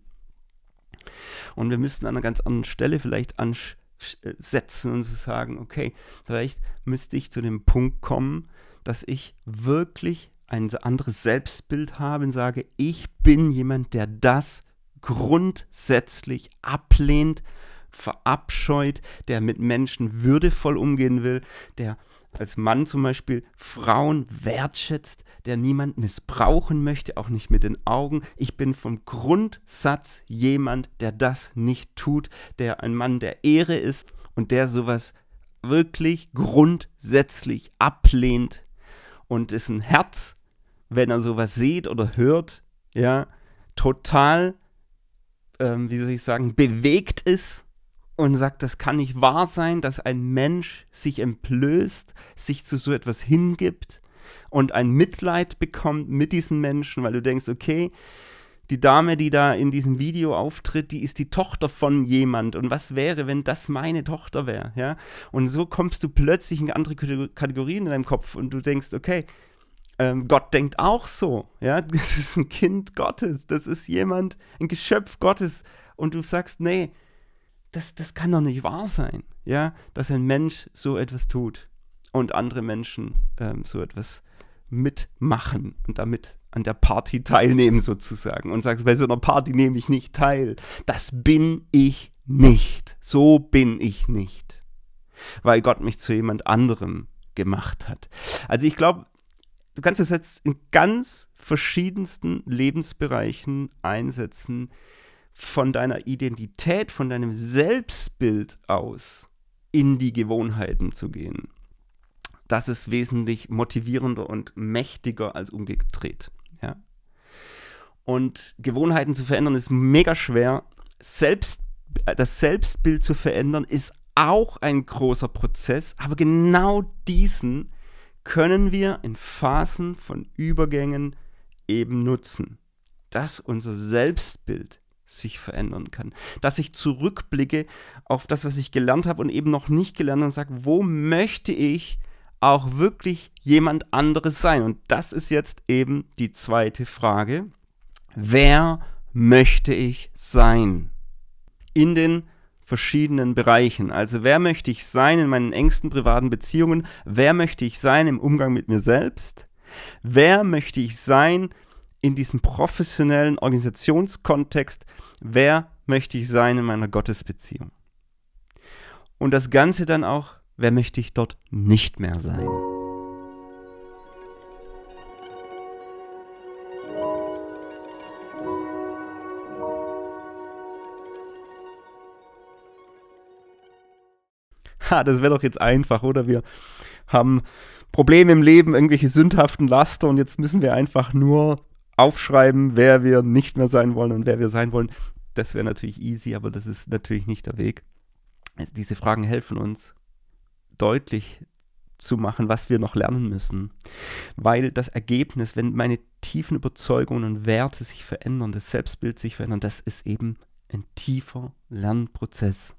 Und wir müssten an einer ganz anderen Stelle vielleicht ansetzen und zu sagen, okay, vielleicht müsste ich zu dem Punkt kommen, dass ich wirklich ein anderes Selbstbild habe und sage, ich bin jemand, der das grundsätzlich ablehnt, verabscheut, der mit Menschen würdevoll umgehen will, der als Mann zum Beispiel Frauen wertschätzt, der niemand missbrauchen möchte, auch nicht mit den Augen. Ich bin vom Grundsatz jemand, der das nicht tut, der ein Mann der Ehre ist und der sowas wirklich grundsätzlich ablehnt und dessen Herz wenn er sowas sieht oder hört, ja, total, ähm, wie soll ich sagen, bewegt ist und sagt, das kann nicht wahr sein, dass ein Mensch sich entblößt, sich zu so etwas hingibt und ein Mitleid bekommt mit diesen Menschen, weil du denkst, okay, die Dame, die da in diesem Video auftritt, die ist die Tochter von jemand. Und was wäre, wenn das meine Tochter wäre? Ja? Und so kommst du plötzlich in andere Kategorien in deinem Kopf und du denkst, okay, ähm, Gott denkt auch so. Ja, [laughs] das ist ein Kind Gottes, das ist jemand, ein Geschöpf Gottes. Und du sagst, nee, das, das kann doch nicht wahr sein, ja, dass ein Mensch so etwas tut und andere Menschen ähm, so etwas mitmachen und damit an der Party teilnehmen sozusagen und sagst, bei so einer Party nehme ich nicht teil. Das bin ich nicht. So bin ich nicht. Weil Gott mich zu jemand anderem gemacht hat. Also ich glaube, du kannst es jetzt in ganz verschiedensten Lebensbereichen einsetzen, von deiner Identität, von deinem Selbstbild aus in die Gewohnheiten zu gehen. Das ist wesentlich motivierender und mächtiger als umgedreht. Ja? Und Gewohnheiten zu verändern ist mega schwer. Selbst, das Selbstbild zu verändern ist auch ein großer Prozess, aber genau diesen können wir in Phasen von Übergängen eben nutzen, dass unser Selbstbild sich verändern kann, dass ich zurückblicke auf das, was ich gelernt habe und eben noch nicht gelernt und sage, wo möchte ich auch wirklich jemand anderes sein? Und das ist jetzt eben die zweite Frage. Wer möchte ich sein? In den verschiedenen Bereichen. Also wer möchte ich sein in meinen engsten privaten Beziehungen? Wer möchte ich sein im Umgang mit mir selbst? Wer möchte ich sein in diesem professionellen Organisationskontext? Wer möchte ich sein in meiner Gottesbeziehung? Und das Ganze dann auch, wer möchte ich dort nicht mehr sein? Ha, [laughs] das wäre doch jetzt einfach, oder? Wir haben Probleme im Leben, irgendwelche sündhaften Laster und jetzt müssen wir einfach nur aufschreiben, wer wir nicht mehr sein wollen und wer wir sein wollen. Das wäre natürlich easy, aber das ist natürlich nicht der Weg. Also diese Fragen helfen uns deutlich zu machen, was wir noch lernen müssen. Weil das Ergebnis, wenn meine tiefen Überzeugungen und Werte sich verändern, das Selbstbild sich verändern, das ist eben ein tiefer Lernprozess.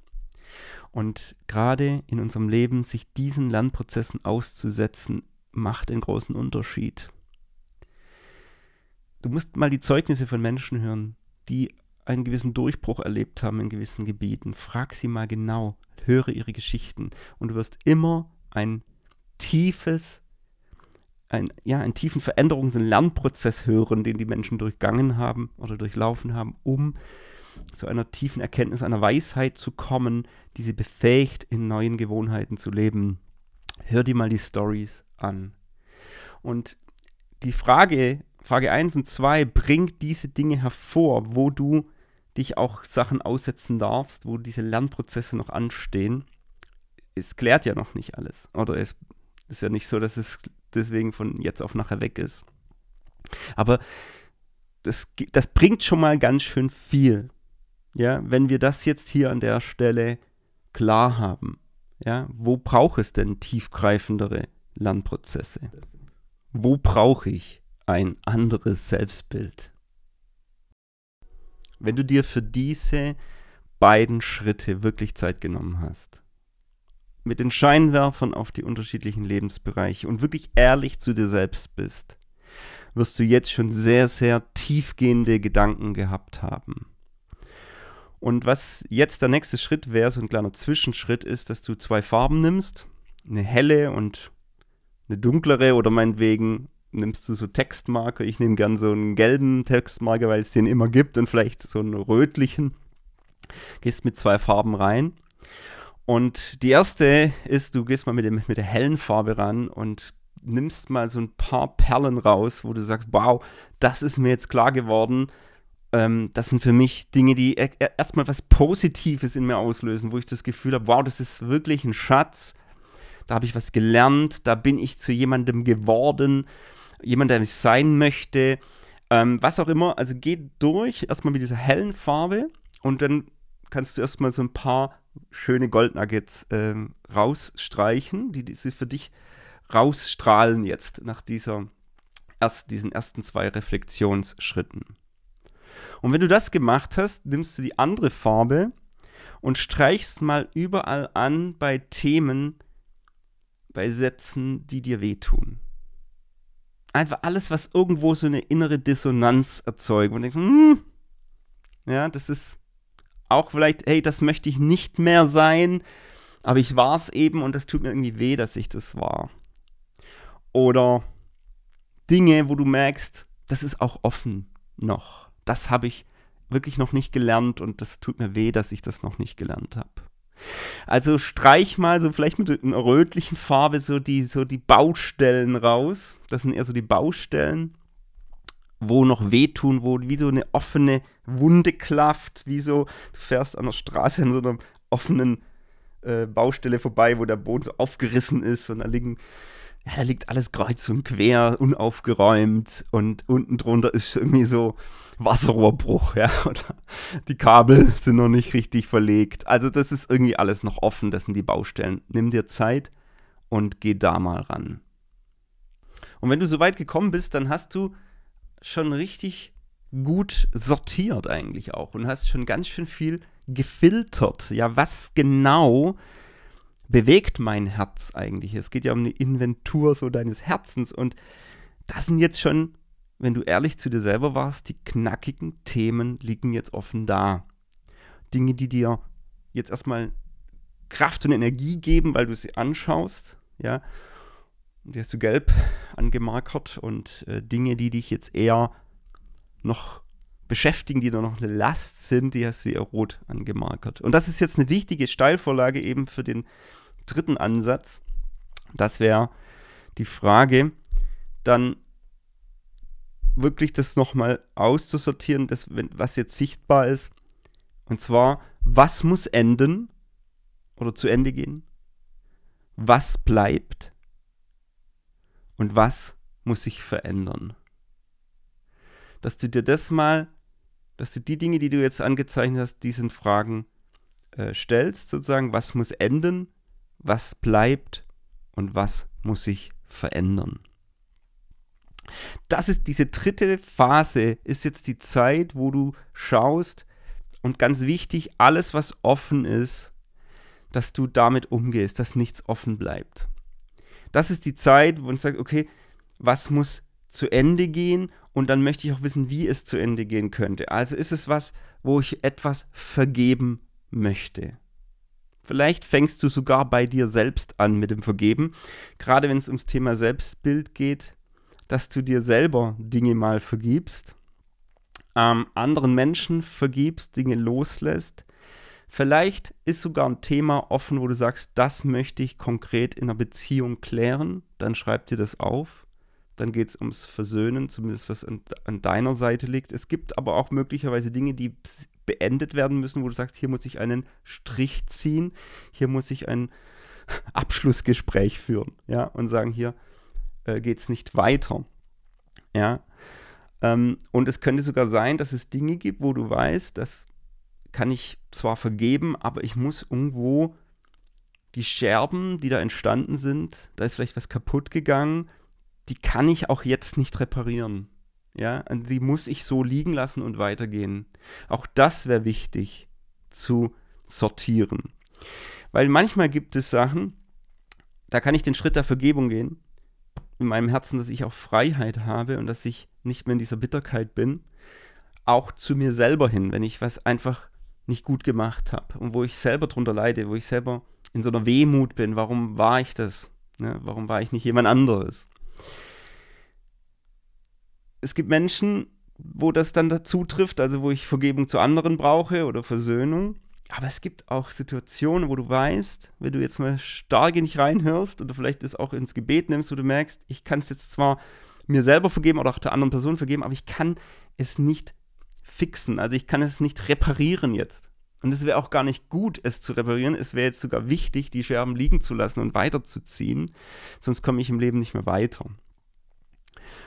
Und gerade in unserem Leben, sich diesen Lernprozessen auszusetzen, macht einen großen Unterschied. Du musst mal die Zeugnisse von Menschen hören, die einen gewissen Durchbruch erlebt haben in gewissen Gebieten. Frag sie mal genau, höre ihre Geschichten und du wirst immer ein tiefes, ein, ja, einen tiefen Veränderungs- und Lernprozess hören, den die Menschen durchgangen haben oder durchlaufen haben, um zu einer tiefen Erkenntnis, einer Weisheit zu kommen, die sie befähigt, in neuen Gewohnheiten zu leben. Hör dir mal die Stories an. Und die Frage, Frage 1 und 2 bringt diese Dinge hervor, wo du dich auch Sachen aussetzen darfst, wo diese Lernprozesse noch anstehen. Es klärt ja noch nicht alles. Oder es ist ja nicht so, dass es deswegen von jetzt auf nachher weg ist. Aber das, das bringt schon mal ganz schön viel. Ja, wenn wir das jetzt hier an der Stelle klar haben. Ja, wo braucht es denn tiefgreifendere Lernprozesse? Wo brauche ich ein anderes Selbstbild? Wenn du dir für diese beiden Schritte wirklich Zeit genommen hast, mit den Scheinwerfern auf die unterschiedlichen Lebensbereiche und wirklich ehrlich zu dir selbst bist, wirst du jetzt schon sehr, sehr tiefgehende Gedanken gehabt haben. Und was jetzt der nächste Schritt wäre, so ein kleiner Zwischenschritt, ist, dass du zwei Farben nimmst, eine helle und eine dunklere oder meinetwegen nimmst du so Textmarker. Ich nehme gern so einen gelben Textmarker, weil es den immer gibt und vielleicht so einen rötlichen. Gehst mit zwei Farben rein und die erste ist, du gehst mal mit, dem, mit der hellen Farbe ran und nimmst mal so ein paar Perlen raus, wo du sagst, wow, das ist mir jetzt klar geworden. Ähm, das sind für mich Dinge, die e-, e-, erstmal was Positives in mir auslösen, wo ich das Gefühl habe, wow, das ist wirklich ein Schatz. Da habe ich was gelernt, da bin ich zu jemandem geworden, jemand, der ich sein möchte. Ähm, was auch immer, also geh durch, erstmal mit dieser hellen Farbe und dann kannst du erstmal so ein paar schöne Goldnuggets ähm, rausstreichen, die, die für dich rausstrahlen jetzt nach dieser, erst, diesen ersten zwei Reflexionsschritten. Und wenn du das gemacht hast, nimmst du die andere Farbe und streichst mal überall an bei Themen, bei Sätzen, die dir wehtun. Einfach alles, was irgendwo so eine innere Dissonanz erzeugt. Und denkst, hm, ja, das ist auch vielleicht, hey, das möchte ich nicht mehr sein, aber ich war es eben und das tut mir irgendwie weh, dass ich das war. Oder Dinge, wo du merkst, das ist auch offen noch. Das habe ich wirklich noch nicht gelernt und das tut mir weh, dass ich das noch nicht gelernt habe. Also streich mal so vielleicht mit einer rötlichen Farbe so die, so die Baustellen raus. Das sind eher so die Baustellen wo noch wehtun, wo wie so eine offene Wunde klafft, wie so, du fährst an der Straße in so einer offenen äh, Baustelle vorbei, wo der Boden so aufgerissen ist und da liegen, ja, da liegt alles kreuz und quer, unaufgeräumt und unten drunter ist irgendwie so Wasserrohrbruch, ja, [laughs] oder die Kabel sind noch nicht richtig verlegt. Also das ist irgendwie alles noch offen, das sind die Baustellen. Nimm dir Zeit und geh da mal ran. Und wenn du so weit gekommen bist, dann hast du schon richtig gut sortiert eigentlich auch und hast schon ganz schön viel gefiltert. Ja, was genau bewegt mein Herz eigentlich? Es geht ja um eine Inventur so deines Herzens und das sind jetzt schon, wenn du ehrlich zu dir selber warst, die knackigen Themen liegen jetzt offen da. Dinge, die dir jetzt erstmal Kraft und Energie geben, weil du sie anschaust, ja, die hast du gelb angemarkert und äh, Dinge, die dich jetzt eher noch beschäftigen, die da noch eine Last sind, die hast du eher rot angemarkert. Und das ist jetzt eine wichtige Steilvorlage eben für den dritten Ansatz. Das wäre die Frage, dann wirklich das nochmal auszusortieren, das, was jetzt sichtbar ist. Und zwar, was muss enden oder zu Ende gehen? Was bleibt? und was muss sich verändern. Dass du dir das mal, dass du die Dinge, die du jetzt angezeichnet hast, diesen Fragen äh, stellst, sozusagen, was muss enden, was bleibt und was muss sich verändern. Das ist diese dritte Phase, ist jetzt die Zeit, wo du schaust und ganz wichtig, alles, was offen ist, dass du damit umgehst, dass nichts offen bleibt. Das ist die Zeit, wo ich sage, okay, was muss zu Ende gehen und dann möchte ich auch wissen, wie es zu Ende gehen könnte. Also ist es was, wo ich etwas vergeben möchte. Vielleicht fängst du sogar bei dir selbst an mit dem Vergeben, gerade wenn es ums Thema Selbstbild geht, dass du dir selber Dinge mal vergibst, ähm, anderen Menschen vergibst, Dinge loslässt. Vielleicht ist sogar ein Thema offen, wo du sagst, das möchte ich konkret in einer Beziehung klären. Dann schreib dir das auf. Dann geht es ums Versöhnen, zumindest was an, an, deiner Seite liegt. Es gibt aber auch möglicherweise Dinge, die beendet werden müssen, wo du sagst, hier muss ich einen Strich ziehen, hier muss ich ein [laughs] Abschlussgespräch führen, ja, und sagen, hier äh, geht es nicht weiter. Ja. Ähm, und es könnte sogar sein, dass es Dinge gibt, wo du weißt, das kann ich zwar vergeben, aber ich muss irgendwo die Scherben, die da entstanden sind, da ist vielleicht was kaputt gegangen, die kann ich auch jetzt nicht reparieren. Ja, die muss ich so liegen lassen und weitergehen. Auch das wäre wichtig zu sortieren. Weil manchmal gibt es Sachen, da kann ich den Schritt der Vergebung gehen, in meinem Herzen, dass ich auch Freiheit habe und dass ich nicht mehr in dieser Bitterkeit bin, auch zu mir selber hin, wenn ich was einfach nicht gut gemacht habe und wo ich selber drunter leide, wo ich selber in so einer Wehmut bin, warum war ich das? Ne? Warum war ich nicht jemand anderes? Es gibt Menschen, wo das dann dazu trifft, also wo ich Vergebung zu anderen brauche oder Versöhnung. Aber es gibt auch Situationen, wo du weißt, wenn du jetzt mal stark in dich reinhörst oder vielleicht das auch ins Gebet nimmst, wo du merkst, ich kann es jetzt zwar mir selber vergeben oder auch der anderen Person vergeben, aber ich kann es nicht fixen. Also ich kann es nicht reparieren jetzt. Und es wäre auch gar nicht gut, es zu reparieren. Es wäre jetzt sogar wichtig, die Scherben liegen zu lassen und weiterzuziehen. Sonst komme ich im Leben nicht mehr weiter.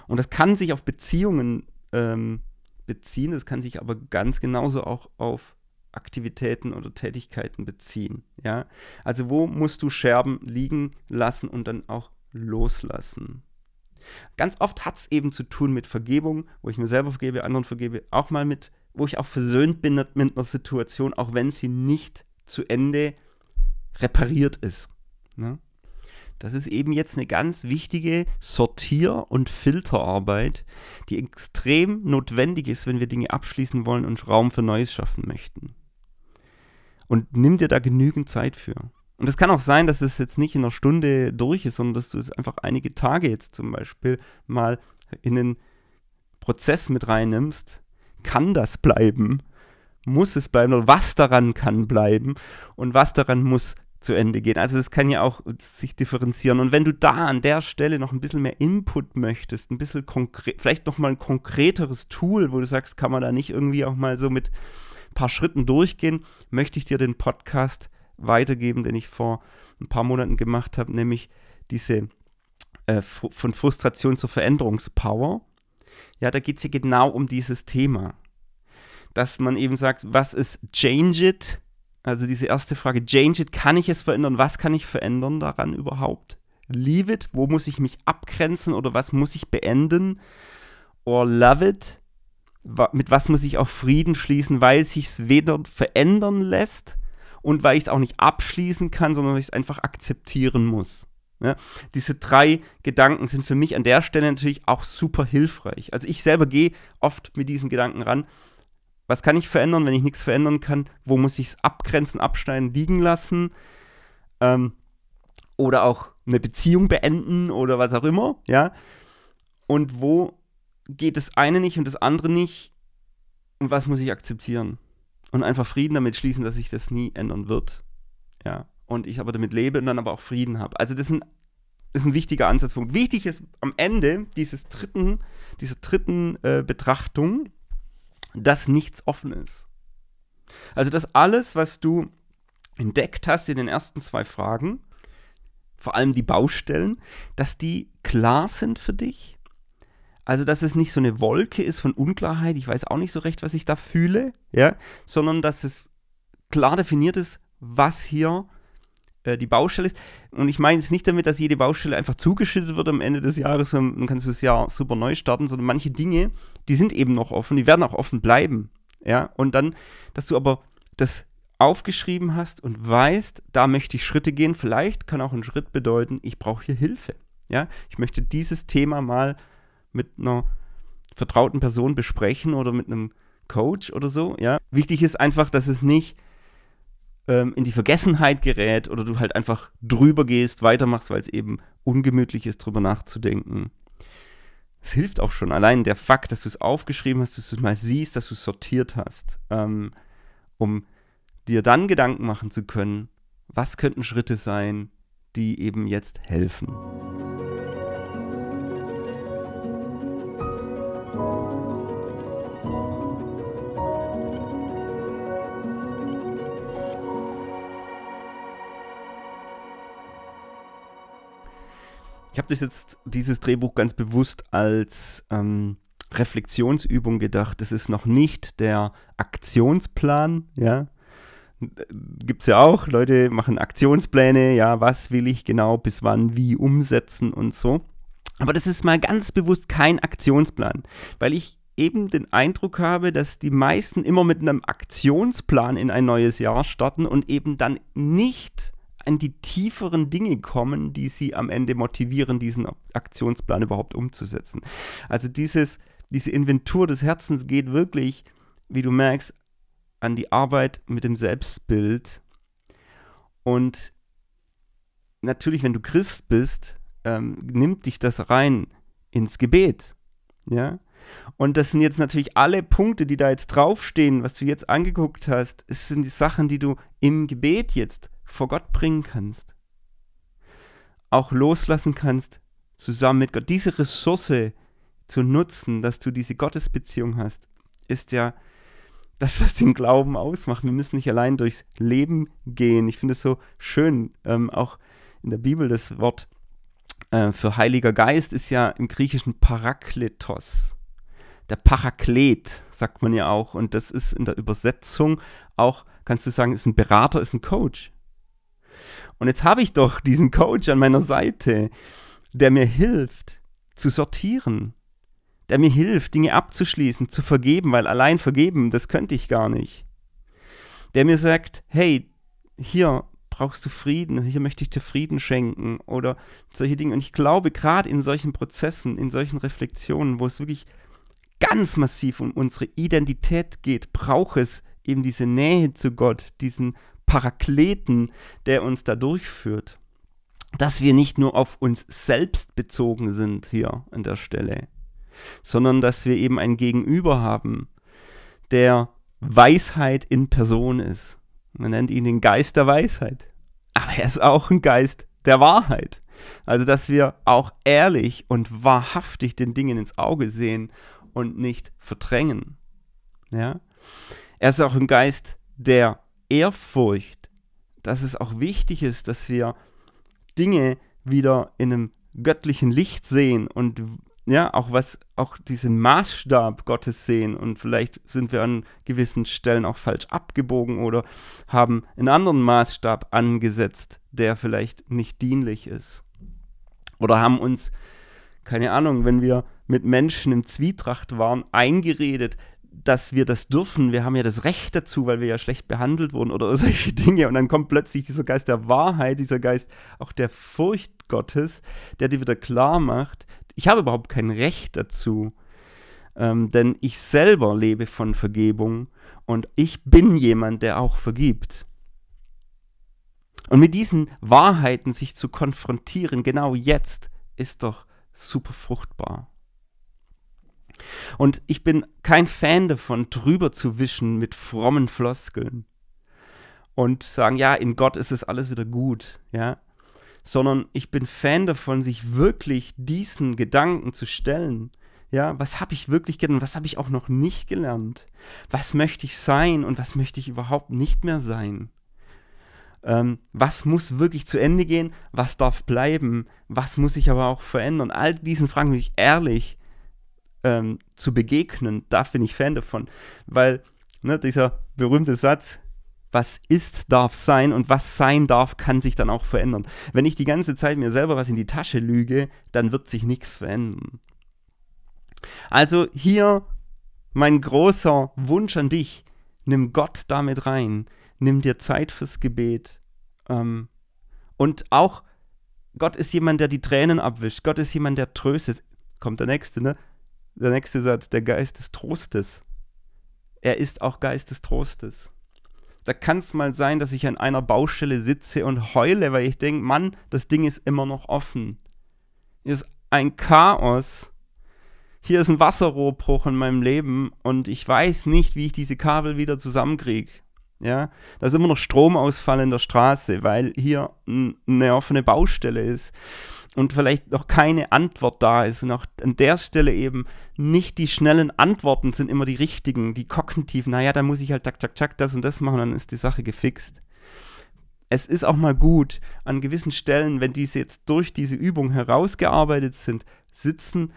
Und das kann sich auf Beziehungen ähm, beziehen, das kann sich aber ganz genauso auch auf Aktivitäten oder Tätigkeiten beziehen. Ja? Also wo musst du Scherben liegen lassen und dann auch loslassen? Ganz oft hat es eben zu tun mit Vergebung, wo ich mir selber vergebe, anderen vergebe, auch mal mit, wo ich auch versöhnt bin mit einer Situation, auch wenn sie nicht zu Ende repariert ist. Ne? Das ist eben jetzt eine ganz wichtige Sortier- und Filterarbeit, die extrem notwendig ist, wenn wir Dinge abschließen wollen und Raum für Neues schaffen möchten. Und nimm dir da genügend Zeit für. Und es kann auch sein, dass es jetzt nicht in einer Stunde durch ist, sondern dass du es einfach einige Tage jetzt zum Beispiel mal in den Prozess mit reinnimmst. Kann das bleiben? Muss es bleiben? Oder was daran kann bleiben? Und was daran muss zu Ende gehen. Also das kann ja auch sich differenzieren. Und wenn du da an der Stelle noch ein bisschen mehr Input möchtest, ein bisschen konkret, vielleicht noch mal ein konkreteres Tool, wo du sagst, kann man da nicht irgendwie auch mal so mit ein paar Schritten durchgehen, möchte ich dir den Podcast weitergeben, den ich vor ein paar Monaten gemacht habe, nämlich diese äh, von Frustration zur Veränderungspower. Ja, da geht es ja genau um dieses Thema. Dass man eben sagt, was ist Change It? Also diese erste Frage, change it, kann ich es verändern? Was kann ich verändern daran überhaupt? Leave it, wo muss ich mich abgrenzen oder was muss ich beenden? Or love it, mit was muss ich auch Frieden schließen, weil es sich weder verändern lässt und weil ich es auch nicht abschließen kann, sondern ich es einfach akzeptieren muss. Ja, diese drei Gedanken sind für mich an der Stelle natürlich auch super hilfreich. Also ich selber gehe oft mit diesem Gedanken ran, was kann ich verändern, wenn ich nichts verändern kann? Wo muss ich es abgrenzen, abschneiden, liegen lassen? Ähm, oder auch eine Beziehung beenden oder was auch immer, ja? Und wo geht das eine nicht und das andere nicht? Und was muss ich akzeptieren? Und einfach Frieden damit schließen, dass sich das nie ändern wird. Ja. Und ich aber damit lebe und dann aber auch Frieden habe. Also das ist ein, das ist ein wichtiger Ansatzpunkt. Wichtig ist am Ende dieses dritten, dieser dritten äh, Betrachtung, dass nichts offen ist. Also, dass alles, was du entdeckt hast in den ersten zwei Fragen, vor allem die Baustellen, dass die klar sind für dich. Also, dass es nicht so eine Wolke ist von Unklarheit, ich weiß auch nicht so recht, was ich da fühle, ja, sondern dass es klar definiert ist, was hier äh, die Baustelle ist. Und ich meine jetzt nicht damit, dass jede Baustelle einfach zugeschüttet wird am Ende des Jahres und dann kannst du das Jahr super neu starten, sondern manche Dinge, die sind eben noch offen, die werden auch offen bleiben. Ja, und dann, dass du aber das aufgeschrieben hast und weißt, da möchte ich Schritte gehen. Vielleicht kann auch ein Schritt bedeuten, ich brauche hier Hilfe. Ja, ich möchte dieses Thema mal mit einer vertrauten Person besprechen oder mit einem Coach oder so. Ja, wichtig ist einfach, dass es nicht ähm, in die Vergessenheit gerät oder du halt einfach drüber gehst, weitermachst, weil es eben ungemütlich ist, drüber nachzudenken. Es hilft auch schon. Allein der Fakt, dass du es aufgeschrieben hast, dass du es mal siehst, dass du es sortiert hast, ähm, um dir dann Gedanken machen zu können, was könnten Schritte sein, die eben jetzt helfen. Ich habe das jetzt, dieses Drehbuch ganz bewusst als ähm, Reflexionsübung gedacht. Das ist noch nicht der Aktionsplan, ja. Gibt es ja auch, Leute machen Aktionspläne, ja, was will ich genau, bis wann, wie umsetzen und so. Aber das ist mal ganz bewusst kein Aktionsplan, weil ich eben den Eindruck habe, dass die meisten immer mit einem Aktionsplan in ein neues Jahr starten und eben dann nicht an die tieferen Dinge kommen, die sie am Ende motivieren, diesen Aktionsplan überhaupt umzusetzen. Also dieses, diese Inventur des Herzens geht wirklich, wie du merkst, an die Arbeit mit dem Selbstbild. Und natürlich, wenn du Christ bist, ähm, nimmt dich das rein ins Gebet. Ja. Und das sind jetzt natürlich alle Punkte, die da jetzt draufstehen, was du jetzt angeguckt hast. Es sind die Sachen, die du im Gebet jetzt vor Gott bringen kannst. Auch loslassen kannst zusammen mit Gott. Diese Ressource zu nutzen, dass du diese Gottesbeziehung hast, ist ja das, was den Glauben ausmacht. Wir müssen nicht allein durchs Leben gehen. Ich finde es so schön, ähm, auch in der Bibel das Wort äh, für Heiliger Geist ist ja im Griechischen Parakletos. Der Paraklet, sagt man ja auch. Und das ist in der Übersetzung auch, kannst du sagen, ist ein Berater, ist ein Coach. Und jetzt habe ich doch diesen Coach an meiner Seite, der mir hilft zu sortieren, der mir hilft, Dinge abzuschließen, zu vergeben, weil allein vergeben, das könnte ich gar nicht. Der mir sagt, hey, hier brauchst du Frieden, hier möchte ich dir Frieden schenken oder solche Dinge. Und ich glaube, gerade in solchen Prozessen, in solchen Reflexionen, wo es wirklich ganz massiv um unsere Identität geht, braucht es eben diese Nähe zu Gott, diesen Parakleten, der uns da durchführt. Dass wir nicht nur auf uns selbst bezogen sind hier an der Stelle, sondern dass wir eben ein Gegenüber haben, der Weisheit in Person ist. Man nennt ihn den Geist der Weisheit. Aber er ist auch ein Geist der Wahrheit. Also, dass wir auch ehrlich und wahrhaftig den Dingen ins Auge sehen und nicht verdrängen. Ja? Er ist auch ein Geist der Ehrfurcht, dass es auch wichtig ist, dass wir Dinge wieder in einem göttlichen Licht sehen und ja, auch was, auch diesen Maßstab Gottes sehen und vielleicht sind wir an gewissen Stellen auch falsch abgebogen oder haben einen anderen Maßstab angesetzt, der vielleicht nicht dienlich ist. Oder haben uns, keine Ahnung, wenn wir mit Menschen im Zwietracht waren, eingeredet, dass wir das dürfen, wir haben ja das Recht dazu, weil wir ja schlecht behandelt wurden oder [laughs] solche Dinge. Und dann kommt plötzlich dieser Geist der Wahrheit, dieser Geist auch der Furcht Gottes, der dir wieder klar macht, ich habe überhaupt kein Recht dazu, ähm, denn ich selber lebe von Vergebung und ich bin jemand, der auch vergibt. Und mit diesen Wahrheiten sich zu konfrontieren, genau jetzt, ist doch super fruchtbar. Und ich bin kein Fan davon, drüber zu wischen mit frommen Floskeln und sagen, ja, in Gott ist es alles wieder gut, ja. Sondern ich bin Fan davon, sich wirklich diesen Gedanken zu stellen. Ja, was habe ich wirklich gelernt? Was habe ich auch noch nicht gelernt? Was möchte ich sein und was möchte ich überhaupt nicht mehr sein? Ähm, was muss wirklich zu Ende gehen? Was darf bleiben? Was muss ich aber auch verändern? All diesen Fragen will ich ehrlich ähm, zu begegnen, da bin ich Fan davon. Weil ne, dieser berühmte Satz, was ist, darf sein und was sein darf, kann sich dann auch verändern. Wenn ich die ganze Zeit mir selber was in die Tasche lüge, dann wird sich nichts verändern. Also hier mein großer Wunsch an dich, nimm Gott damit rein. nimm dir Zeit fürs Gebet. Ähm, und auch, Gott ist jemand, der die Tränen abwischt. Gott ist jemand, der tröstet. Kommt der nächste, ne? Der nächste Satz, der Geist des Trostes. Er ist auch Geist des Trostes. Da kann es mal sein, dass ich an einer Baustelle sitze und heule, weil ich denke, Mann, das Ding ist immer noch offen. Hier ist ein Chaos. Hier ist ein Wasserrohrbruch in meinem Leben und ich weiß nicht, wie ich diese Kabel wieder zusammenkriege. Ja, da ist immer noch Stromausfall in der Straße, weil hier eine offene Baustelle ist und vielleicht noch keine Antwort da ist und auch an der Stelle eben nicht die schnellen Antworten sind immer die richtigen, die kognitiven, naja, da muss ich halt tak, tak, tak, das und das machen, dann ist die Sache gefixt. Es ist auch mal gut, an gewissen Stellen, wenn diese jetzt durch diese Übung herausgearbeitet sind, sitzen,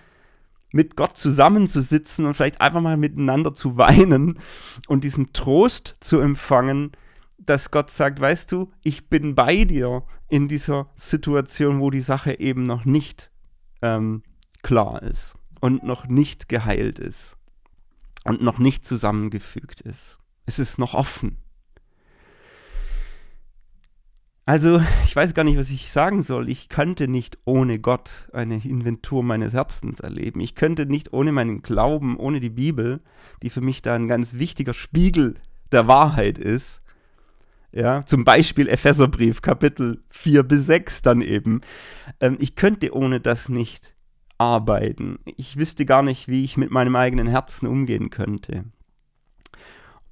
mit Gott zusammenzusitzen und vielleicht einfach mal miteinander zu weinen und diesen Trost zu empfangen, dass Gott sagt, weißt du, ich bin bei dir in dieser Situation, wo die Sache eben noch nicht ähm, klar ist und noch nicht geheilt ist und noch nicht zusammengefügt ist. Es ist noch offen. Also, ich weiß gar nicht, was ich sagen soll. Ich könnte nicht ohne Gott eine Inventur meines Herzens erleben. Ich könnte nicht ohne meinen Glauben, ohne die Bibel, die für mich da ein ganz wichtiger Spiegel der Wahrheit ist, ja, zum Beispiel Epheserbrief, Kapitel 4 bis 6 dann eben. Ähm, ich könnte ohne das nicht arbeiten. Ich wüsste gar nicht, wie ich mit meinem eigenen Herzen umgehen könnte.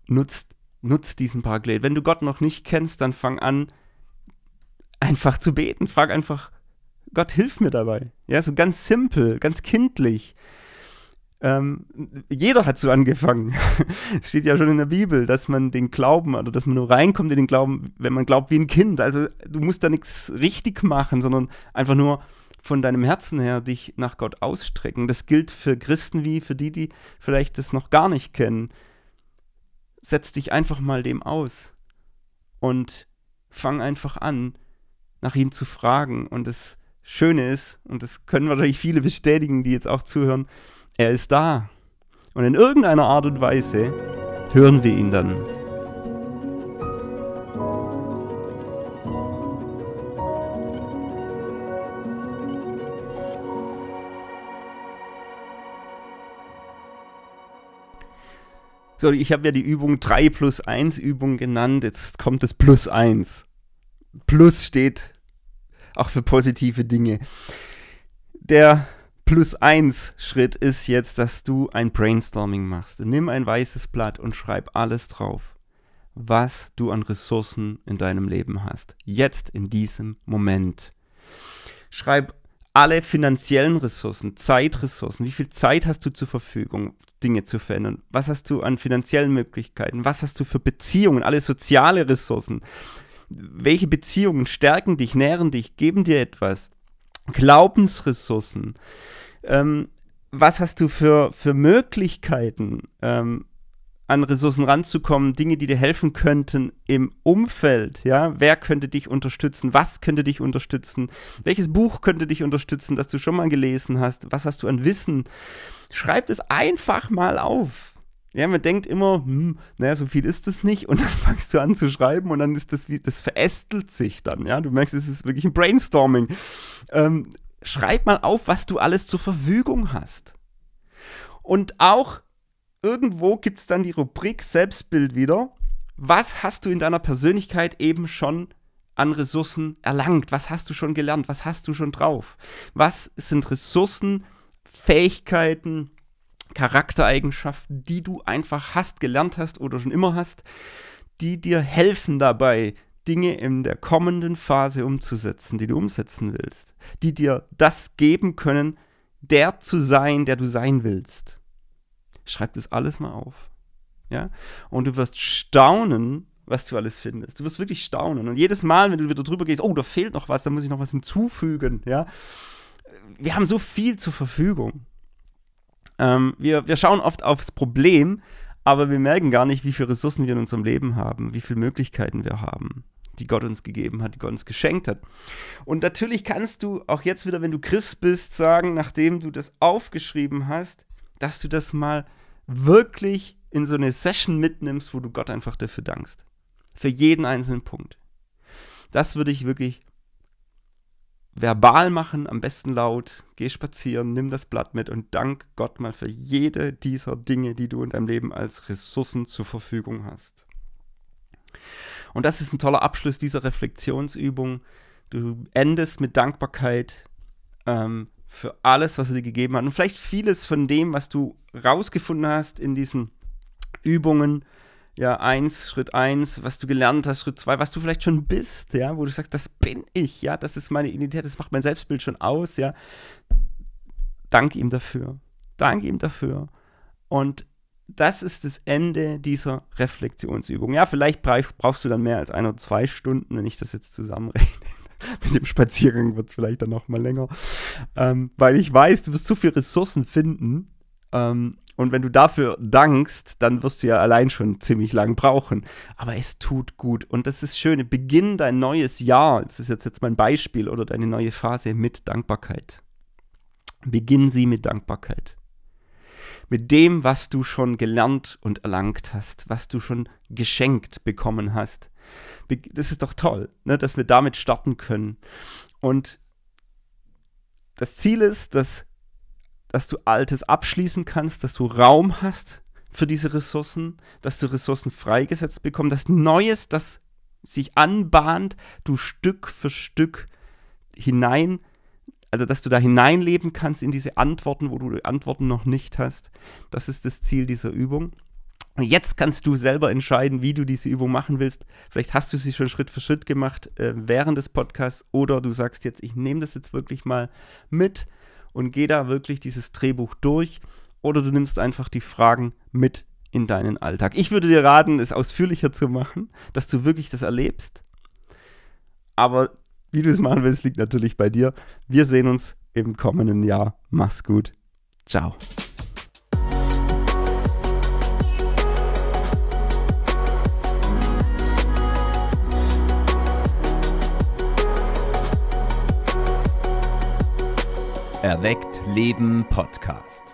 Nutzt, nutzt diesen Paraglet. Wenn du Gott noch nicht kennst, dann fang an, einfach zu beten. Frag einfach, Gott, hilf mir dabei. Ja, so ganz simpel, ganz kindlich. Ähm, jeder hat so angefangen. [laughs] Es steht ja schon in der Bibel, dass man den Glauben, oder dass man nur reinkommt in den Glauben, wenn man glaubt wie ein Kind. Also du musst da nichts richtig machen, sondern einfach nur von deinem Herzen her dich nach Gott ausstrecken. Das gilt für Christen wie für die, die vielleicht das noch gar nicht kennen. Setz dich einfach mal dem aus und fang einfach an, nach ihm zu fragen. Und das Schöne ist, und das können wahrscheinlich viele bestätigen, die jetzt auch zuhören, er ist da. Und in irgendeiner Art und Weise hören wir ihn dann. So, ich habe ja die Übung 3 plus 1 Übung genannt. Jetzt kommt das plus 1. Plus steht auch für positive Dinge. Der Plus eins Schritt ist jetzt, dass du ein Brainstorming machst. Nimm ein weißes Blatt und schreib alles drauf, was du an Ressourcen in deinem Leben hast. Jetzt in diesem Moment. Schreib alle finanziellen Ressourcen, Zeitressourcen. Wie viel Zeit hast du zur Verfügung, Dinge zu verändern? Was hast du an finanziellen Möglichkeiten? Was hast du für Beziehungen? Alle soziale Ressourcen. Welche Beziehungen stärken dich, nähren dich, geben dir etwas? Glaubensressourcen. Ähm, was hast du für, für Möglichkeiten, ähm, an Ressourcen ranzukommen, Dinge, die dir helfen könnten im Umfeld, ja, wer könnte dich unterstützen, was könnte dich unterstützen, welches Buch könnte dich unterstützen, das du schon mal gelesen hast, was hast du an Wissen, schreib es einfach mal auf. Ja, man denkt immer, hm, naja, so viel ist es nicht und dann [laughs] fangst du an zu schreiben und dann ist das wie, das verästelt sich dann, ja, du merkst, es ist wirklich ein Brainstorming. Ähm, schreib mal auf, was du alles zur Verfügung hast. Und auch irgendwo gibt es dann die Rubrik Selbstbild wieder. Was hast du in deiner Persönlichkeit eben schon an Ressourcen erlangt? Was hast du schon gelernt? Was hast du schon drauf? Was sind Ressourcen, Fähigkeiten, Charaktereigenschaften, die du einfach hast, gelernt hast oder schon immer hast, die dir helfen dabei, Dinge in der kommenden Phase umzusetzen, die du umsetzen willst, die dir das geben können, der zu sein, der du sein willst. Schreib das alles mal auf. Ja? Und du wirst staunen, was du alles findest. Du wirst wirklich staunen. Und jedes Mal, wenn du wieder drüber gehst, oh, da fehlt noch was, da muss ich noch was hinzufügen. Ja? Wir haben so viel zur Verfügung. Ähm, wir, wir schauen oft aufs Problem, aber wir merken gar nicht, wie viele Ressourcen wir in unserem Leben haben, wie viele Möglichkeiten wir haben die Gott uns gegeben hat, die Gott uns geschenkt hat. Und natürlich kannst du auch jetzt wieder, wenn du Christ bist, sagen, nachdem du das aufgeschrieben hast, dass du das mal wirklich in so eine Session mitnimmst, wo du Gott einfach dafür dankst. Für jeden einzelnen Punkt. Das würde ich wirklich verbal machen, am besten laut. Geh spazieren, nimm das Blatt mit und dank Gott mal für jede dieser Dinge, die du in deinem Leben als Ressourcen zur Verfügung hast. Und das ist ein toller Abschluss dieser Reflexionsübung. Du endest mit Dankbarkeit ähm, für alles, was er dir gegeben hat. Und vielleicht vieles von dem, was du rausgefunden hast in diesen Übungen, ja, eins, Schritt eins, was du gelernt hast, Schritt zwei, was du vielleicht schon bist, ja, wo du sagst, das bin ich, ja, das ist meine Identität, das macht mein Selbstbild schon aus, ja. Dank ihm dafür. Dank ihm dafür. Und das ist das Ende dieser Reflexionsübung. Ja, vielleicht brauchst du dann mehr als ein oder zwei Stunden, wenn ich das jetzt zusammenrechne. [laughs] Mit dem Spaziergang wird es vielleicht dann noch mal länger. Ähm, weil ich weiß, du wirst so viele Ressourcen finden. Ähm, und wenn du dafür dankst, dann wirst du ja allein schon ziemlich lang brauchen. Aber es tut gut. Und das ist schön. Beginn dein neues Jahr. Das ist jetzt, jetzt mein Beispiel oder deine neue Phase mit Dankbarkeit. Beginn sie mit Dankbarkeit mit dem, was du schon gelernt und erlangt hast, was du schon geschenkt bekommen hast. Das ist doch toll, ne, dass wir damit starten können. Und das Ziel ist, dass, dass du Altes abschließen kannst, dass du Raum hast für diese Ressourcen, dass du Ressourcen freigesetzt bekommst, dass Neues, das sich anbahnt, du Stück für Stück hinein also, dass du da hineinleben kannst in diese Antworten, wo du die Antworten noch nicht hast. Das ist das Ziel dieser Übung. Und jetzt kannst du selber entscheiden, wie du diese Übung machen willst. Vielleicht hast du sie schon Schritt für Schritt gemacht äh, während des Podcasts oder du sagst jetzt, ich nehme das jetzt wirklich mal mit und gehe da wirklich dieses Drehbuch durch oder du nimmst einfach die Fragen mit in deinen Alltag. Ich würde dir raten, es ausführlicher zu machen, dass du wirklich das erlebst. Aber wie du es machen willst, liegt natürlich bei dir. Wir sehen uns im kommenden Jahr. Mach's gut. Ciao. Erweckt Leben Podcast.